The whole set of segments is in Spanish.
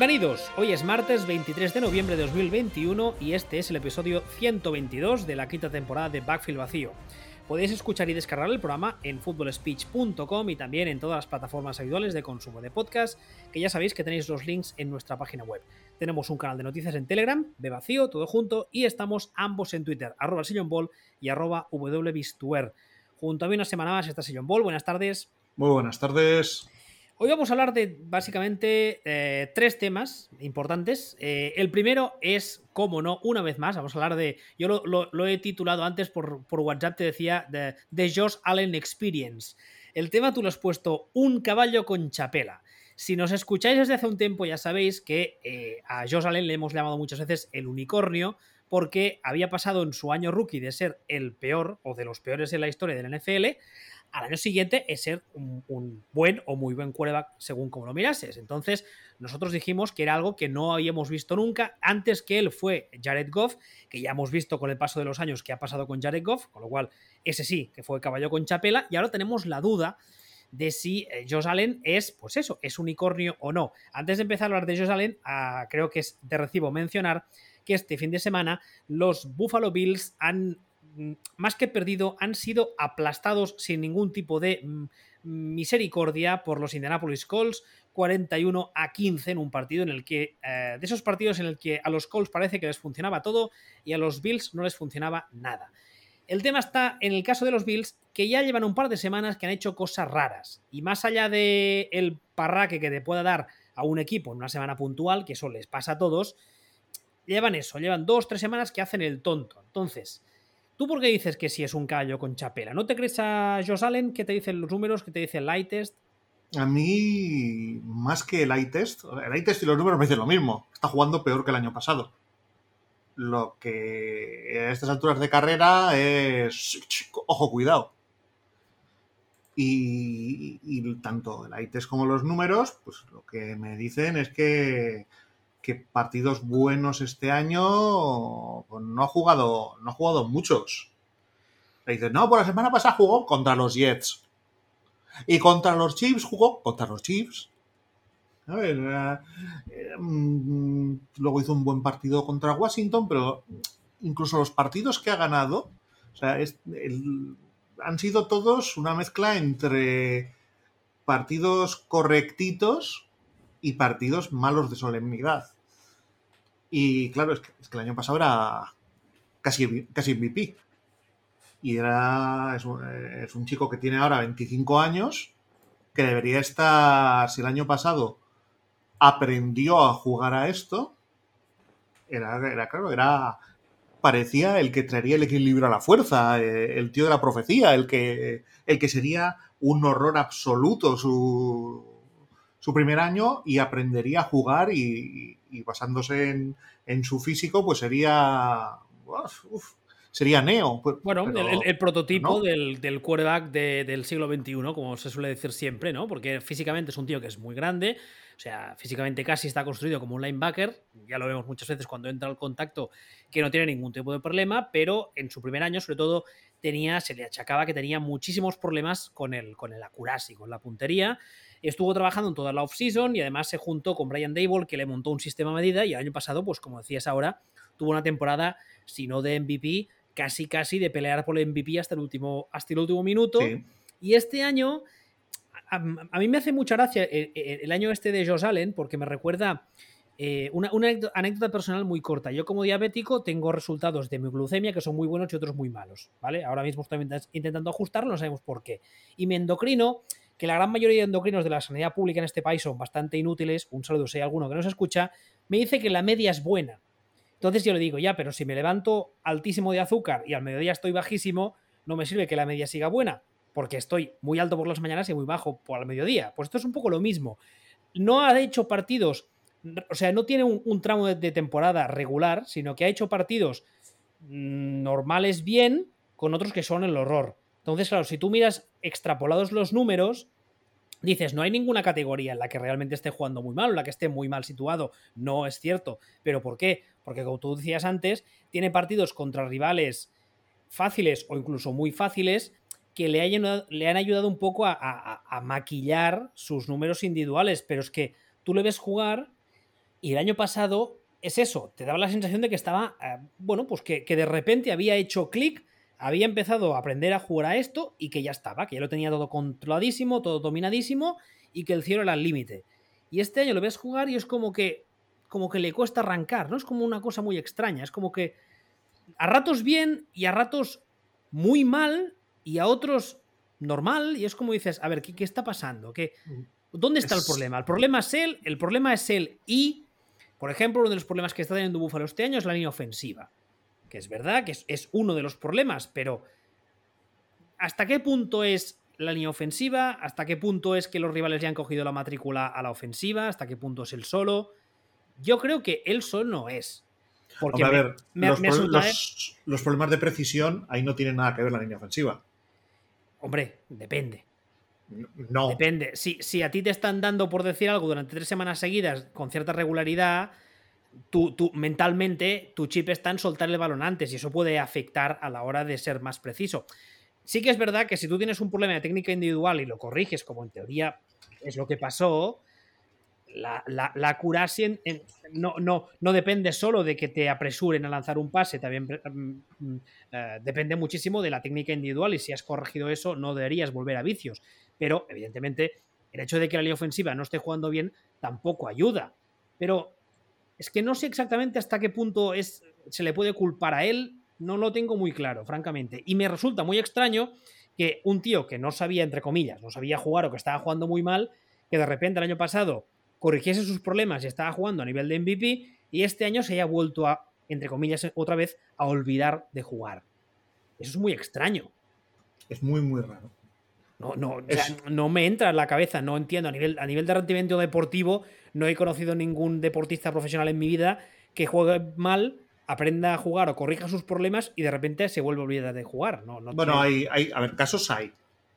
Bienvenidos, hoy es martes 23 de noviembre de 2021 y este es el episodio 122 de la quinta temporada de Backfield Vacío. Podéis escuchar y descargar el programa en footballspeech.com y también en todas las plataformas habituales de consumo de podcast, que ya sabéis que tenéis los links en nuestra página web. Tenemos un canal de noticias en Telegram, de vacío, todo junto, y estamos ambos en Twitter, arroba Ball y arroba. Junto a mí una semana más está Sillon Ball, buenas tardes. Muy buenas tardes. Hoy vamos a hablar de básicamente eh, tres temas importantes. Eh, el primero es, como no, una vez más, vamos a hablar de. Yo lo, he titulado antes por, WhatsApp, te decía, de, de, Josh Allen Experience. El tema tú lo has puesto un caballo con chapela. Si nos escucháis desde hace un tiempo, ya sabéis que eh, a Josh Allen le hemos llamado muchas veces el unicornio, porque había pasado en su año rookie de ser el peor o de los peores en la historia del NFL al año siguiente es ser un, buen o muy buen quarterback según como lo mirases. Entonces, nosotros dijimos que era algo que no habíamos visto nunca. Antes que él fue Jared Goff, que ya hemos visto con el paso de los años que ha pasado con Jared Goff, con lo cual ese sí, que fue caballo con chapela. Y ahora tenemos la duda de si eh, Josh Allen es, pues eso, es unicornio o no. Antes de empezar a hablar de Josh Allen, ah, creo que es de recibo mencionar que este fin de semana los Buffalo Bills han más que perdido, han sido aplastados sin ningún tipo de mm, misericordia por los Indianapolis Colts, 41 a 15 en un partido en el que, eh, de esos partidos en el que a los Colts parece que les funcionaba todo y a los Bills no les funcionaba nada. El tema está en el caso de los Bills, que ya llevan un par de semanas que han hecho cosas raras. Y más allá del el parraque que te pueda dar a un equipo en una semana puntual, que eso les pasa a todos, llevan eso, llevan dos, tres semanas que hacen el tonto. Entonces, ¿Tú por qué dices que sí es un callo con chapela? ¿No te crees a Josh Allen? ¿Qué te dicen los números? ¿Qué te dice el light test? A mí, más que el eye test, el eye test y los números me dicen lo mismo. Está jugando peor que el año pasado. Lo que a estas alturas de carrera es. Ojo, cuidado. Y, tanto el eye test como los números, pues lo que me dicen es que que partidos buenos este año pues, no ha jugado, no ha jugado muchos. Le no, por la semana pasada jugó contra los Jets. Y contra los Chiefs jugó contra los Chiefs. Mm, luego hizo un buen partido contra Washington, pero incluso los partidos que ha ganado, han sido todos una mezcla entre partidos correctitos y partidos malos de solemnidad. Y claro, es que, el año pasado era casi, casi MVP. Y era, es un, chico que tiene ahora 25 años, que debería estar, si el año pasado aprendió a jugar a esto, era, era claro, era, parecía el que traería el equilibrio a la fuerza, eh, el tío de la profecía, el que, el que sería un horror absoluto su, su primer año y aprendería a jugar y, basándose en, su físico, pues sería... sería Neo. Pues, bueno, el, prototipo del, del quarterback del siglo XXI, como se suele decir siempre, ¿no? Porque físicamente es un tío que es muy grande, o sea, físicamente casi está construido como un linebacker, ya lo vemos muchas veces cuando entra al contacto, que no tiene ningún tipo de problema, pero en su primer año, sobre todo, tenía, se le achacaba que tenía muchísimos problemas con el, con el accuracy, con la puntería. Estuvo trabajando en toda la off-season y además se juntó con Brian Dable, que le montó un sistema a medida. Y el año pasado, pues como decías ahora, tuvo una temporada, si no de MVP, casi casi de pelear por el MVP hasta el último, hasta el último minuto. Y este año, a, mí me hace mucha gracia el, el, año este de Josh Allen, porque me recuerda eh, una, anécdota personal muy corta. Yo como diabético tengo resultados de mi glucemia que son muy buenos y otros muy malos, ¿vale? Ahora mismo estoy intentando ajustarlo, no sabemos por qué. Y mi endocrino, que la gran mayoría de endocrinos de la sanidad pública en este país son bastante inútiles, un saludo si hay alguno que no se escucha, me dice que la media es buena. Entonces yo le digo, ya, pero si me levanto altísimo de azúcar y al mediodía estoy bajísimo, no me sirve que la media siga buena, porque estoy muy alto por las mañanas y muy bajo por el mediodía. Pues esto es un poco lo mismo. No ha hecho partidos o sea, no tiene un, tramo de, temporada regular, sino que ha hecho partidos mm, normales bien con otros que son el horror. Entonces, claro, si tú miras extrapolados los números, dices, no hay ninguna categoría en la que realmente esté jugando muy mal o en la que esté muy mal situado. No es cierto. ¿Pero por qué? Porque como tú decías antes, tiene partidos contra rivales fáciles o incluso muy fáciles que le, le han ayudado un poco a maquillar sus números individuales. Pero es que tú le ves jugar Y el año pasado es eso, te daba la sensación de que estaba, eh, bueno, pues que, que de repente había hecho clic, había empezado a aprender a jugar a esto y que ya estaba, que ya lo tenía todo controladísimo, todo dominadísimo y que el cielo era el límite. Y este año lo ves jugar y es como que, como que le cuesta arrancar, ¿no? Es como una cosa muy extraña, es como que a ratos bien y a ratos muy mal y a otros normal y es como dices, a ver, ¿qué, qué está pasando? ¿Qué, ¿Dónde está el problema? El problema es él, el problema es él y, por ejemplo, uno de los problemas que está teniendo Búfalo este año es la línea ofensiva. Que es verdad que es, es uno de los problemas, pero ¿hasta qué punto es la línea ofensiva? ¿Hasta qué punto es que los rivales ya han cogido la matrícula a la ofensiva? ¿Hasta qué punto es él solo? Yo creo que él solo no es. Porque Hombre, a ver, me, los, me pro los, los, problemas de precisión ahí no tienen nada que ver la línea ofensiva. Hombre, depende. No. Depende. Si, si, a ti te están dando por decir algo durante tres semanas seguidas con cierta regularidad, tú, tú, mentalmente tu chip está en soltar el balón antes y eso puede afectar a la hora de ser más preciso. Sí que es verdad que si tú tienes un problema de técnica individual y lo corriges, como en teoría es lo que pasó, la, la, no, no, no, depende solo de que te apresuren a lanzar un pase, también uh, depende muchísimo de la técnica individual y si has corregido eso no deberías volver a vicios. Pero, evidentemente, el hecho de que la línea ofensiva no esté jugando bien tampoco ayuda. Pero es que no sé exactamente hasta qué punto es, se le puede culpar a él, no lo tengo muy claro, francamente. Y me resulta muy extraño que un tío que no sabía, entre comillas, no sabía jugar o que estaba jugando muy mal, que de repente el año pasado corrigiese sus problemas y estaba jugando a nivel de MVP y este año se haya vuelto a, entre comillas, otra vez a olvidar de jugar. Eso es muy extraño. Es muy, muy raro. No, no, es... o sea, no me entra en la cabeza, no entiendo. A nivel, a nivel de rendimiento deportivo, no he conocido ningún deportista profesional en mi vida que juegue mal, aprenda a jugar o corrija sus problemas y de repente se vuelve a olvidar de jugar. No, no bueno, hay, hay, a ver, casos hay.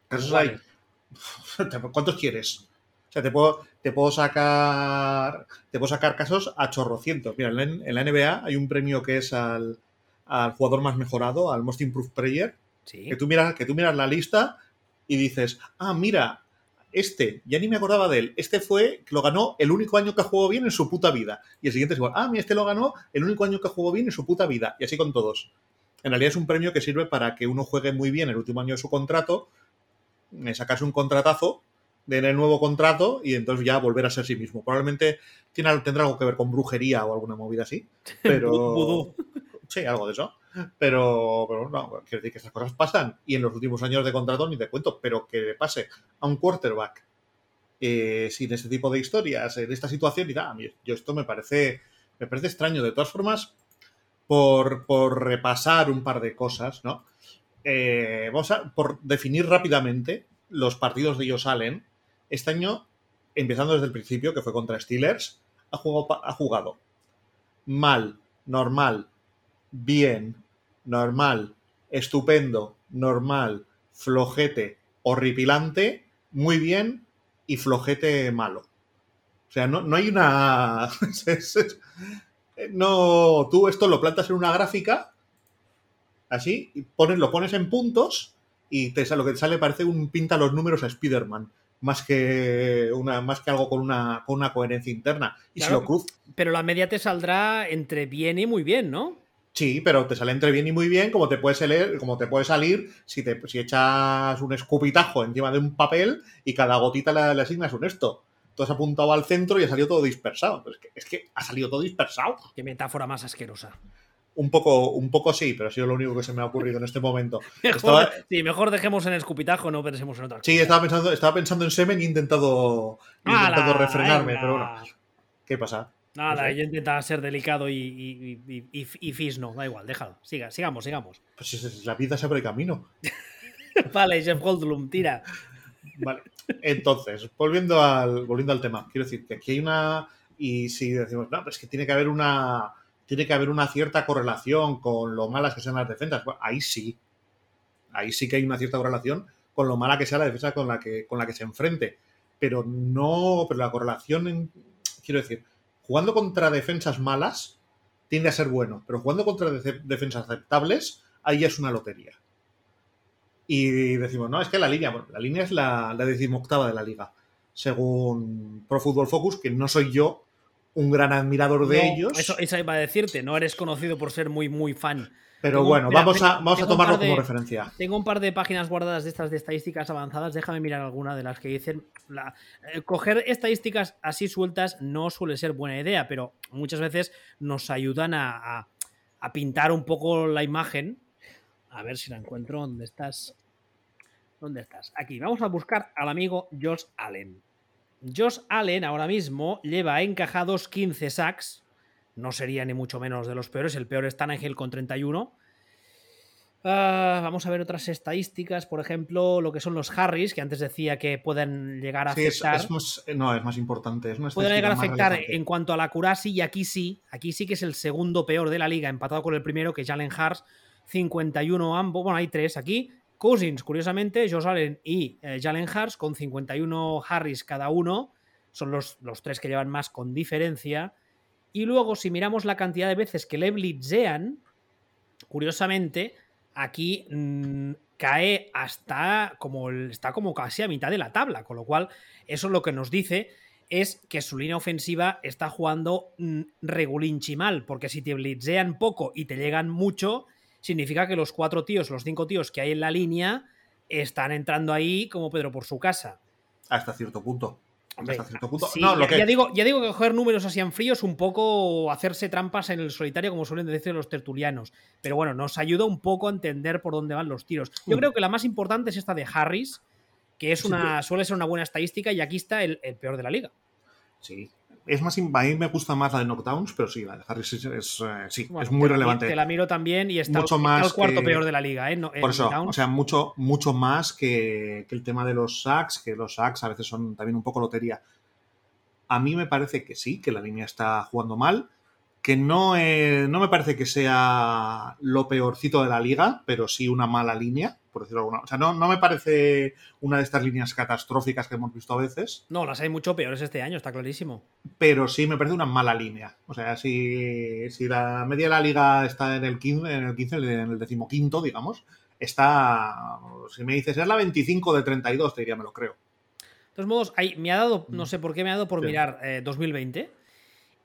Casos vale. hay. ¿Cuántos quieres? O sea, te puedo, te puedo sacar. Te puedo sacar casos a chorrocientos. Mira, en, en la NBA hay un premio que es al, al jugador más mejorado, al Most Improved Player. ¿Sí? Que, tú miras, que tú miras la lista y dices, ah, mira, este, ya ni me acordaba de él, este fue, que lo ganó el único año que jugó bien en su puta vida. Y el siguiente es igual, ah, mira, este lo ganó el único año que jugó bien en su puta vida. Y así con todos. En realidad es un premio que sirve para que uno juegue muy bien el último año de su contrato, sacarse un contratazo en el nuevo contrato y entonces ya volver a ser sí mismo. Probablemente tiene, tendrá algo que ver con brujería o alguna movida así, pero... sí, algo de eso. Pero, pero, no, quiero decir que estas cosas pasan y en los últimos años de contrato ni te cuento, pero que le pase a un quarterback eh, sin ese tipo de historias, en esta situación, y da, yo esto me parece, me parece extraño. De todas formas, por, por repasar un par de cosas, ¿no? Eh, vamos a, por definir rápidamente los partidos de ellos Allen, este año, empezando desde el principio, que fue contra Steelers, ha jugado, ha jugado mal, normal, bien, normal, estupendo, normal, flojete, horripilante, muy bien y flojete malo. O sea, no, no hay una... no, tú esto lo plantas en una gráfica, así, y pones, lo pones en puntos y te, lo que te sale parece un pinta los números a Spider-Man más que una más que algo con una, con una coherencia interna. Y claro, si lo cruz... Pero la media te saldrá entre bien y muy bien, ¿no? Sí, pero te sale entre bien y muy bien, como te puede salir, como te puede salir si, te, si echas un escupitajo encima de un papel y cada gotita le, le asignas un esto. Tú has apuntado al centro y ha salido todo dispersado. Pero es, que, es que ha salido todo dispersado. Qué metáfora más asquerosa. Un poco, un poco sí, pero ha sido lo único que se me ha ocurrido en este momento. mejor, estaba... Sí, mejor dejemos en escupitajo, no pensemos en otra cosa. Sí, estaba pensando, estaba pensando en semen y he intentado, he intentado refrenarme, pero bueno. ¿Qué pasa? Nada, no sé. yo intentaba ser delicado y, y, y, y, fisno, da igual, déjalo. Siga, sigamos, sigamos. Pues la vida se abre camino. vale, Jeff Goldblum, tira. Vale, entonces, volviendo al, volviendo al tema, quiero decir que aquí hay una. Y si decimos, no, pues que tiene que haber una. Tiene que haber una cierta correlación con lo malas que sean las defensas. Bueno, ahí sí. Ahí sí que hay una cierta correlación con lo mala que sea la defensa con la que, con la que se enfrente. Pero no. Pero la correlación, en, quiero decir, jugando contra defensas malas tiende a ser bueno, pero jugando contra de defensas aceptables, ahí es una lotería. Y decimos, no, es que la línea, bueno, la línea es la, la decimoctava de la liga, según Pro Football Focus, que no soy yo un gran admirador de ellos. Eso, eso iba a decirte, no eres conocido por ser muy, muy fan. Pero bueno, vamos a, vamos a tomarlo como referencia. Tengo un par de páginas guardadas de estas de estadísticas avanzadas. Déjame mirar alguna de las que dicen. La, eh, coger estadísticas así sueltas no suele ser buena idea, pero muchas veces nos ayudan a, a pintar un poco la imagen. A ver si la encuentro. ¿Dónde estás? ¿Dónde estás? Aquí. Vamos a buscar al amigo Josh Allen. Josh Allen ahora mismo lleva encajados 15 sacks. No sería ni mucho menos de los peores. El peor es Tannehill con 31. Ah, vamos a ver otras estadísticas, por ejemplo, lo que son los Harris, que antes decía que pueden llegar a afectar. no, es más importante. pueden llegar a afectar en cuanto a la curasi, y aquí sí, aquí sí que es el segundo peor de la liga, empatado con el primero, que es Jalen Hars, 51 ambos. Bueno, hay tres aquí. Cousins, curiosamente, Josh Allen y eh, Jalen Hars con 51 Harris cada uno. Son los, los, tres que llevan más con diferencia. Y luego, si miramos la cantidad de veces que le blitzean, curiosamente, aquí mmm, cae hasta como está como casi a mitad de la tabla, con lo cual eso lo que nos dice es que su línea ofensiva está jugando mmm, regulinchi mal, porque si te blitzean poco y te llegan mucho, significa que los cuatro tíos, los cinco tíos que hay en la línea, están entrando ahí como Pedro por su casa. Hasta cierto punto. Hasta cierto punto. no, lo ya, que... ya, digo, ya digo que coger números así en frío es un poco hacerse trampas en el solitario, como suelen decir los tertulianos. Pero bueno, nos ayuda un poco a entender por dónde van los tiros. Yo mm. creo que la más importante es esta de Harris, que es una, suele ser una buena estadística, y aquí está el, el peor de la liga. Sí, es más, a mí me gusta más la de Knockdowns, pero sí, la de Harris es, eh, sí, es muy relevante. Te la miro también y está, mucho más el cuarto peor de la liga. ¿eh? por eso, o sea, mucho, mucho más que, que, el tema de los sacks, que los sacks a veces son también un poco lotería. A mí me parece que sí, que la línea está jugando mal, que no, no me parece que sea lo peorcito de la liga, pero sí una mala línea por decirlo alguna. O sea, no, no me parece una de estas líneas catastróficas que hemos visto a veces. No, las hay mucho peores este año, está clarísimo. Pero sí me parece una mala línea. O sea, si, si la media de la liga está en el 15, en el 15, en el decimoquinto, digamos, está. Si me dices, es la 25 de 32, te diría, me lo creo. De todos modos, me ha dado, no sé por qué me ha dado por mirar 2020 eh,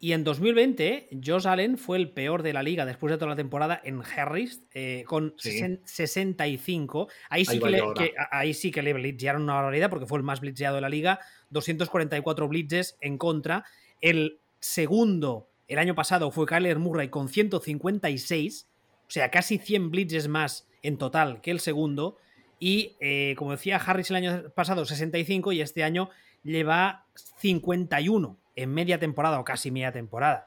y en 2020, Josh Allen fue el peor de la liga después de toda la temporada en Harris, eh, con 65. Ahí sí, que le, ahí sí que le blitzearon una barbaridad porque fue el más blitzeado de la liga. 244 blitzes en contra. El segundo, el año pasado, fue Kyler Murray con 156. O sea, casi 100 blitzes más en total que el segundo. Y eh, como decía Harris el año pasado, 65 y este año lleva 51 en media temporada o casi media temporada.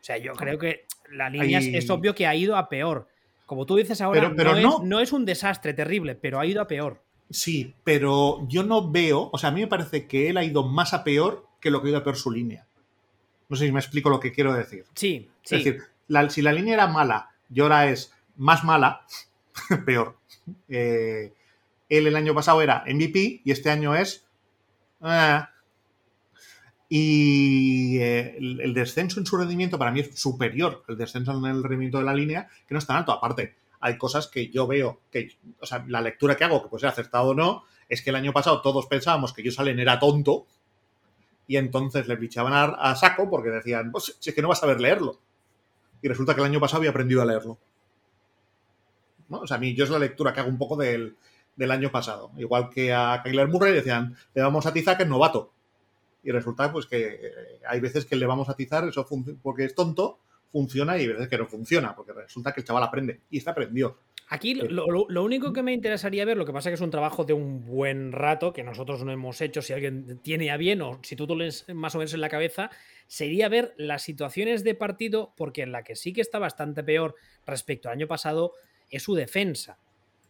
O sea, yo creo que la línea es, obvio que ha ido a peor. Como tú dices ahora, pero, no, Es, un desastre terrible, pero ha ido a peor. Sí, pero yo no veo, o sea, a mí me parece que él ha ido más a peor que lo que ha ido a peor su línea. No sé si me explico lo que quiero decir. Sí, sí. Es decir, si la línea era mala y ahora es más mala, peor. Eh, él el año pasado era MVP y este año es... Eh, y eh, el, descenso en su rendimiento para mí es superior el descenso en el rendimiento de la línea, que no es tan alto. Aparte, hay cosas que yo veo, que, o sea, la lectura que hago, que puede ser acertado o no, es que el año pasado todos pensábamos que Salen era tonto y entonces le bichaban a, saco porque decían, pues si es que no vas a saber leerlo. Y resulta que el año pasado había aprendido a leerlo. ¿No? O sea, a mí yo es la lectura que hago un poco del, del año pasado. Igual que a Kyler Murray decían, le vamos a tizar que es novato y resulta pues que eh, hay veces que le vamos a atizar eso porque es tonto, funciona y hay veces que no funciona, porque resulta que el chaval aprende y está aprendió. Aquí lo, único que me interesaría ver, lo que pasa es que es un trabajo de un buen rato que nosotros no hemos hecho, si alguien tiene a bien o si tú lo lees más o menos en la cabeza, sería ver las situaciones de partido, porque en la que sí que está bastante peor respecto al año pasado es su defensa.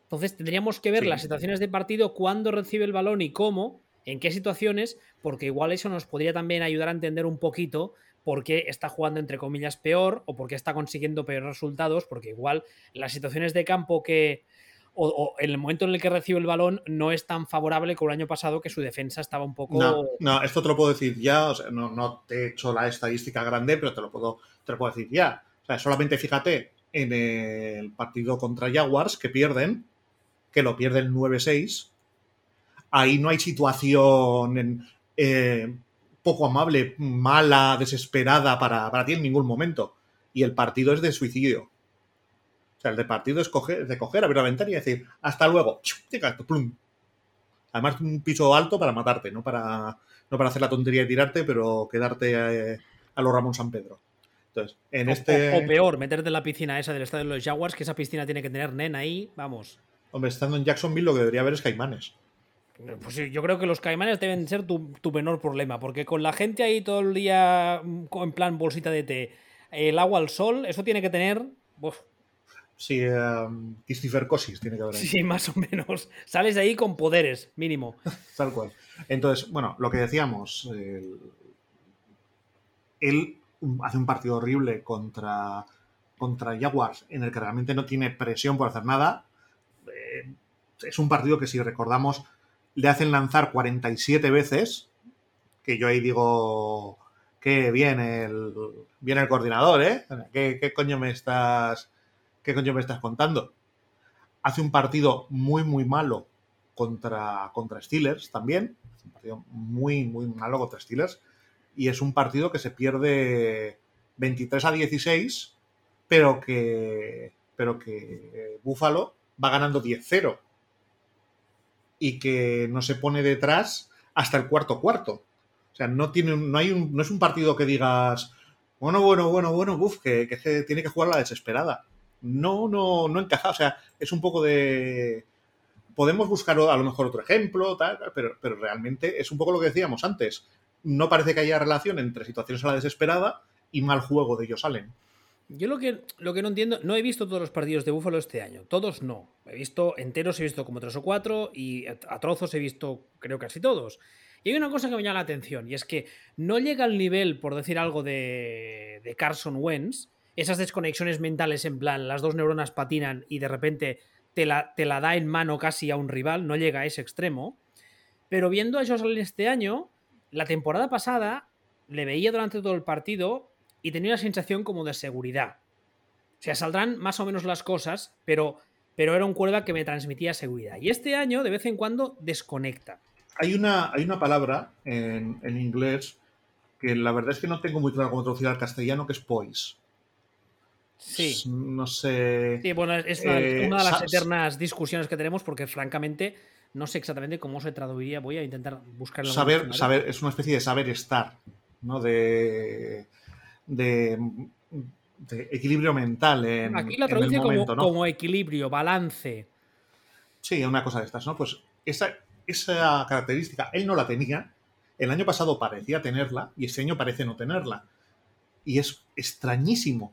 Entonces tendríamos que ver las situaciones de partido, cuándo recibe el balón y cómo, en qué situaciones, porque igual eso nos podría también ayudar a entender un poquito por qué está jugando entre comillas peor o por qué está consiguiendo peores resultados, porque igual las situaciones de campo que, o, en el momento en el que recibe el balón no es tan favorable como el año pasado que su defensa estaba un poco... No, esto te lo puedo decir ya, no, no, te he hecho la estadística grande, pero te lo puedo, te lo puedo decir ya. O sea, solamente fíjate en el partido contra Jaguars que pierden, que lo pierden 9-6, ahí no hay situación eh, poco amable, mala, desesperada para, para ti en ningún momento. Y el partido es de suicidio. O sea, el de partido es coger, de coger, abrir la ventana y decir, hasta luego. Plum. Además, un piso alto para matarte, no para, no para hacer la tontería y tirarte, pero quedarte eh, a los Ramón San Pedro. Entonces, en este. O, peor, meterte en la piscina esa del estadio de los Jaguars, que esa piscina tiene que tener nena ahí, vamos. Hombre, estando en Jacksonville lo que debería haber es caimanes. Pues sí, yo creo que los caimanes deben ser tu, menor problema, porque con la gente ahí todo el día mm, en plan bolsita de té, el agua al sol, eso tiene que tener. Sí, um, tiene que haber ahí. Sí, más o menos. Sales de ahí con poderes, mínimo. Tal cual. Entonces, bueno, lo que decíamos, él hace un partido horrible contra, contra Jaguars en el que realmente no tiene presión por hacer nada. Eh, es un partido que si recordamos le hacen lanzar 47 veces, que yo ahí digo que bien el, bien el coordinador, ¿eh? ¿Qué, coño me estás, qué coño me estás contando? Hace un partido muy, muy malo contra, contra Steelers también. Un partido muy, muy malo contra Steelers. Y es un partido que se pierde 23 a 16, pero que, pero que Buffalo va ganando 10-0 y que no se pone detrás hasta el cuarto cuarto. O sea, no, tiene, no, hay no es un partido que digas, bueno, bueno, bueno, bueno, uff, que, tiene que jugar la desesperada. No, no, no encaja. O sea, es un poco de. Podemos buscar a lo mejor otro ejemplo, tal, pero, pero realmente es un poco lo que decíamos antes. No parece que haya relación entre situaciones a la desesperada y mal juego de ellos salen. Yo lo que, lo que no entiendo, no he visto todos los partidos de Búfalo este año, todos no. He visto enteros, he visto como tres o cuatro y a trozos he visto creo casi todos. Y hay una cosa que me llama la atención y es que no llega al nivel, por decir algo, de, de Carson Wentz, esas desconexiones mentales en plan, las dos neuronas patinan y de repente te la, te la da en mano casi a un rival, no llega a ese extremo. Pero viendo a Josh Allen este año, la temporada pasada le veía durante todo el partido y tenía una sensación como de seguridad. O sea, saldrán más o menos las cosas, pero, pero era un cuerda que me transmitía seguridad. Y este año, de vez en cuando, desconecta. Hay una, hay una palabra en, inglés que la verdad es que no tengo muy claro cómo traducir al castellano, que es poise. Sí. No sé. Sí, bueno, es una, eh, de las eternas discusiones que tenemos porque, francamente, no sé exactamente cómo se traduciría. Voy a intentar buscarlo. Saber, saber, es una especie de saber estar, ¿no? De de, equilibrio mental. En, Aquí la traduce como, como, equilibrio, balance. Sí, una cosa de estas, ¿no? Pues esa, esa característica él no la tenía. El año pasado parecía tenerla y este año parece no tenerla. Y es extrañísimo.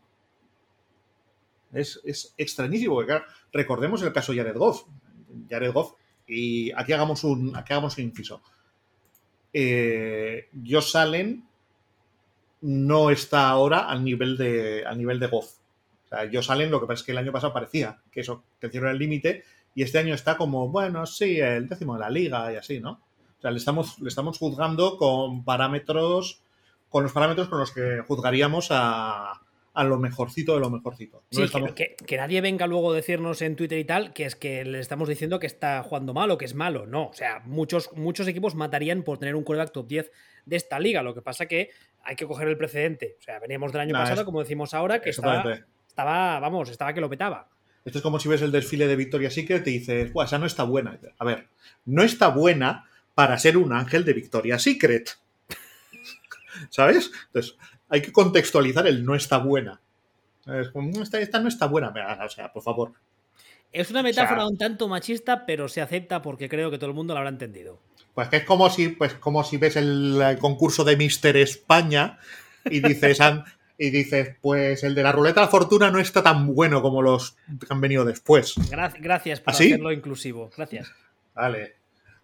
Es, extrañísimo. Porque, recordemos el caso de Jared Goff. Jared Goff, y aquí hagamos un, aquí hagamos un inciso. Eh, Josh Allen no está ahora al nivel de, al nivel de Goff. O sea, ellos salen, lo que pasa es que el año pasado parecía que eso, que el el límite, y este año está como, bueno, sí, el décimo de la liga y así, ¿no? O sea, le estamos, le estamos juzgando con parámetros, con los parámetros con los que juzgaríamos a, a lo mejorcito de lo mejorcito. que, nadie venga luego a decirnos en Twitter y tal que es que le estamos diciendo que está jugando mal o que es malo. No, o sea, muchos, muchos equipos matarían por tener un quarterback top 10 de esta liga. Lo que pasa que hay que coger el precedente. O sea, veníamos del año pasado, como decimos ahora, que estaba, vamos, estaba que lo petaba. Esto es como si ves el desfile de Victoria's Secret y dices, Buah, esa no está buena. A ver, no está buena para ser un ángel de Victoria's Secret. ¿Sabes? Entonces, hay que contextualizar el no está buena. Esta, no está buena, o sea, por favor. Es una metáfora un tanto machista, pero se acepta porque creo que todo el mundo lo habrá entendido. Pues que es como si, pues, como si ves el, concurso de Mister España y dices, y dices, pues el de la ruleta de la fortuna no está tan bueno como los que han venido después. Gracias, por hacerlo inclusivo. Gracias. Vale.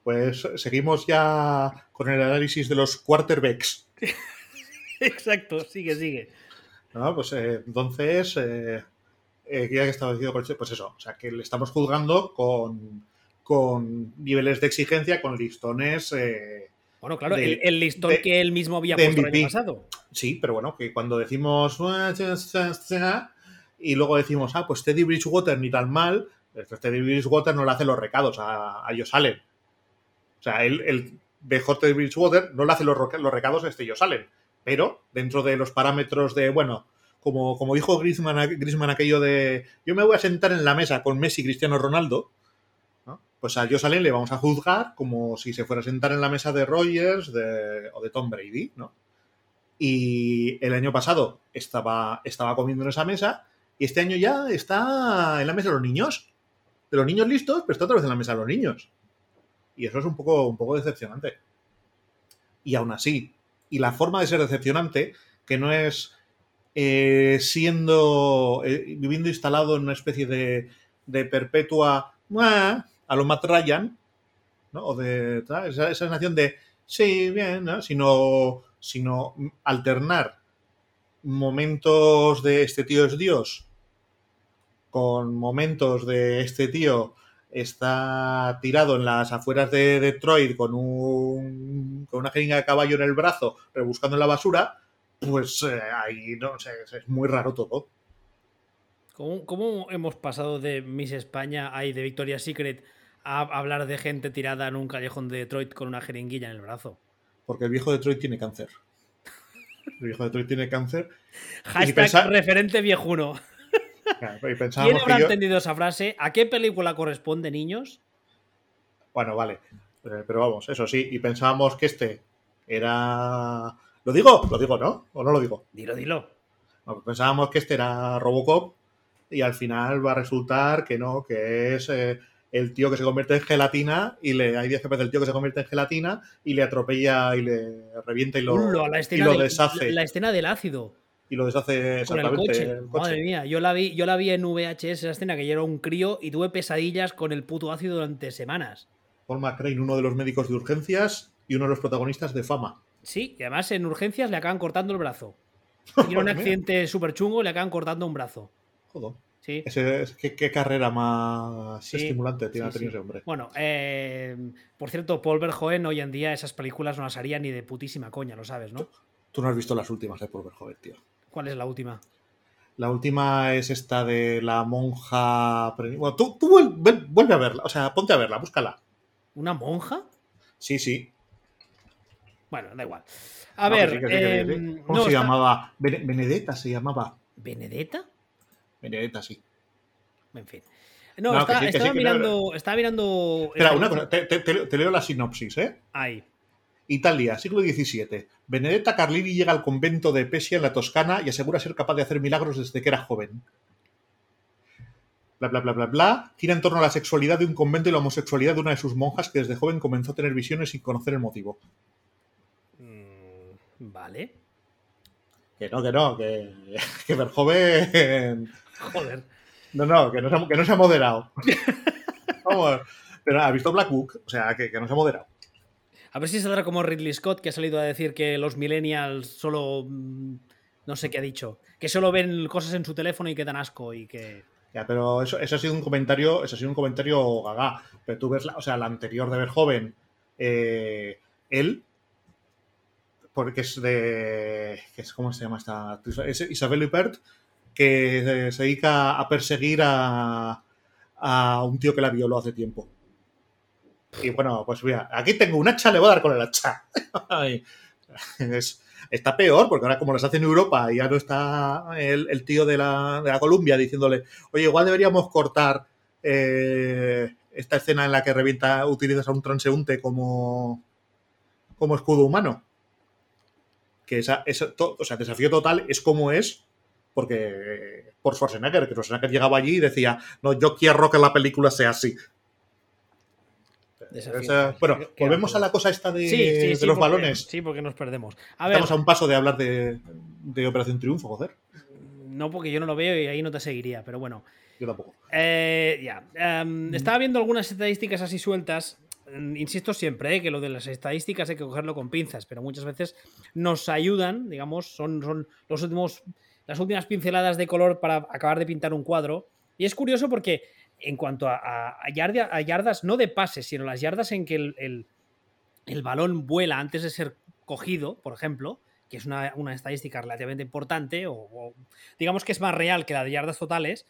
Pues seguimos ya con el análisis de los quarterbacks. Exacto, sigue, sigue. No, pues eh, entonces, eh, eh, ya que estaba diciendo, pues eso, o sea, que le estamos juzgando con, con niveles de exigencia, con listones. bueno, claro, el, listón que él mismo había puesto el año pasado. Sí, pero bueno, que cuando decimos. Y luego decimos, ah, pues Teddy Bridgewater ni tan mal. Teddy Bridgewater no le hace los recados a, a ellos salen. O sea, él, BJ de Bridgewater no le hace los, los recados este ellos salen. Pero dentro de los parámetros de, bueno, como, como dijo Griezmann, Griezmann aquello de yo me voy a sentar en la mesa con Messi Cristiano Ronaldo, pues a Josh Allen le vamos a juzgar como si se fuera a sentar en la mesa de Rogers o de Tom Brady, ¿no? Y el año pasado estaba, estaba comiendo en esa mesa y este año ya está en la mesa de los niños. De los niños listos, pero está otra vez en la mesa de los niños. Y eso es un poco, un poco decepcionante. Y aún así, y la forma de ser decepcionante, que no es eh, siendo, eh, viviendo instalado en una especie de, de perpetua, a lo Matt Ryan, ¿no? O de esa, esa sensación de, sí, bien, ¿no? Sino, sino alternar momentos de este tío es Dios con momentos de este tío está tirado en las afueras de Detroit con, un, con una jeringa de caballo en el brazo, rebuscando en la basura, pues eh, ahí no sé, es muy raro todo. ¿Cómo, hemos pasado de Miss España y de Victoria's Secret a hablar de gente tirada en un callejón de Detroit con una jeringuilla en el brazo? Porque el viejo Detroit tiene cáncer. El viejo Detroit tiene cáncer. Hashtag referente viejuno. ¿Quién habrá entendido esa frase? ¿A qué película corresponde, niños? Bueno, vale. Eh, pero vamos, eso sí. Y pensábamos que este era. ¿Lo digo? ¿Lo digo, no? ¿O no lo digo? Dilo, dilo. pensábamos que este era Robocop y al final va a resultar que no, que es eh, el tío que se convierte en gelatina y le hay 10 veces el tío que se convierte en gelatina y le atropella y le revienta y lo, y lo deshace. la escena del ácido y lo deshace exactamente. el coche. Madre mía, yo la vi, yo la vi en VHS esa escena que yo era un crío y tuve pesadillas con el puto ácido durante semanas. Paul McCrane, uno de los médicos de urgencias y uno de los protagonistas de Fama. Sí, y además en urgencias le acaban cortando el brazo. Tiene un accidente súper chungo y le acaban cortando un brazo. Joder. Sí. ¿qué, carrera más estimulante tiene tenido ese hombre? Bueno, eh, por cierto, Paul Verhoeven hoy en día esas películas no las haría ni de putísima coña, lo sabes, ¿no? Tú, no has visto las últimas de Paul Verhoeven, tío. ¿Cuál es la última? La última es esta de la monja. Bueno, tú, vuelve a verla, o sea, ponte a verla, búscala. ¿Una monja? Sí, sí. Bueno, da igual. A ver. ¿Cómo se llamaba? Benedetta se llamaba. ¿Benedetta? Benedetta, sí. En fin. No, estaba, mirando, estaba mirando. Espera, una cosa, te, te, leo la sinopsis, ¿eh? Ahí. Italia, siglo XVII. Benedetta Carlini llega al convento de Pesia en la Toscana y asegura ser capaz de hacer milagros desde que era joven. Bla, bla, bla, bla, bla. Gira en torno a la sexualidad de un convento y la homosexualidad de una de sus monjas que desde joven comenzó a tener visiones sin conocer el motivo. Vale. Que no, que no, que, que joven. Joder. No, no, que no se, que no se ha moderado. Vamos. Pero ha visto Black Book, o sea, que, que no se ha moderado. A ver si saldrá como Ridley Scott, que ha salido a decir que los millennials solo. Mm, no sé qué ha dicho. Que solo ven cosas en su teléfono y que dan asco y que. Ya, pero eso, eso ha sido un comentario. Eso ha sido un comentario gaga. Pero tú ves la, o sea, la anterior de ver joven. Eh, él. Porque es de. ¿Cómo se llama esta Es Isabel Huppert, que se dedica a perseguir a, a un tío que la violó hace tiempo. Y bueno, pues mira, aquí tengo un hacha, le voy a dar con el hacha. está peor, porque ahora como las hace en Europa ya no está el, tío de la, de la, Columbia diciéndole, oye, igual deberíamos cortar eh, esta escena en la que revienta, utilizas a un transeúnte como, como escudo humano. Que esa, esa o sea, desafío total es como es, porque por Schwarzenegger, que Schwarzenegger llegaba allí y decía, no, yo quiero que la película sea así bueno, volvemos a la cosa esta de, los balones. Sí, porque nos perdemos. Estamos a un paso de hablar de, Operación Triunfo, joder. No, porque yo no lo veo y ahí no te seguiría, pero bueno. Yo tampoco. Eh, ya. Em, estaba viendo algunas estadísticas así sueltas. Mm, insisto siempre eh, que lo de las estadísticas hay que cogerlo con pinzas, pero muchas veces nos ayudan, digamos, son, los últimos, las últimas pinceladas de color para acabar de pintar un cuadro. Y es curioso porque en cuanto a, yardas, no de pases, sino las yardas en que el, balón vuela antes de ser cogido, por ejemplo, que es una, estadística relativamente importante, o, digamos que es más real que la de yardas totales,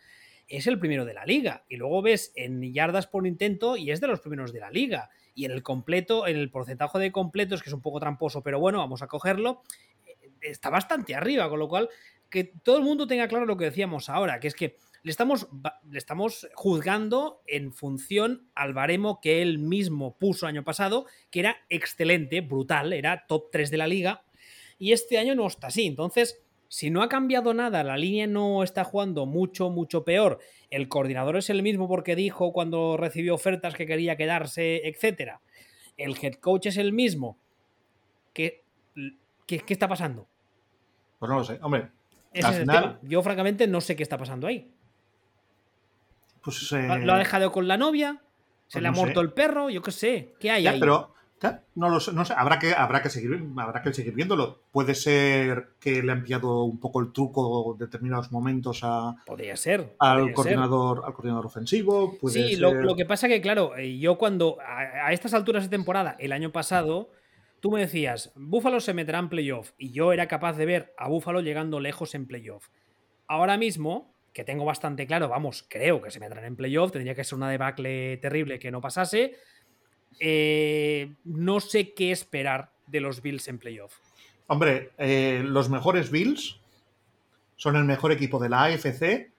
es el primero de la liga. Y luego ves en yardas por intento y es de los primeros de la liga. Y en el completo, en el porcentaje de completos, que es un poco tramposo, pero bueno, vamos a cogerlo, eh, está bastante arriba, con lo cual que todo el mundo tenga claro lo que decíamos ahora, que es que le estamos, le estamos juzgando en función al baremo que él mismo puso año pasado, que era excelente, brutal, era top 3 de la liga, y este año no está así. Entonces, si no ha cambiado nada, la línea no está jugando mucho, mucho peor, el coordinador es el mismo porque dijo cuando recibió ofertas que quería quedarse, etc. El head coach es el mismo. ¿Qué, qué, está pasando? Pues no lo sé. Hombre, Yo, francamente, no sé qué está pasando ahí. Pues, ¿Lo ha dejado con la novia? ¿Se pues le ha muerto el perro? Yo qué sé. ¿Qué hay ahí? Pero no lo sé, no sé. Habrá que, habrá que seguir, habrá que seguir viéndolo. Puede ser que le ha enviado un poco el truco en determinados momentos a. Podría ser. al coordinador, al coordinador ofensivo. sí, Lo, que pasa que, claro, eh, yo cuando. A, estas alturas de temporada, el año pasado, tú me decías, Búfalo se meterá en playoff. Y yo era capaz de ver a Búfalo llegando lejos en playoff. Ahora mismo, que tengo bastante claro, vamos, creo que se meterán en playoff, tendría que ser una debacle terrible que no pasase eh, no sé qué esperar de los Bills en playoff. Hombre, eh, los mejores Bills son el mejor equipo de la AFC.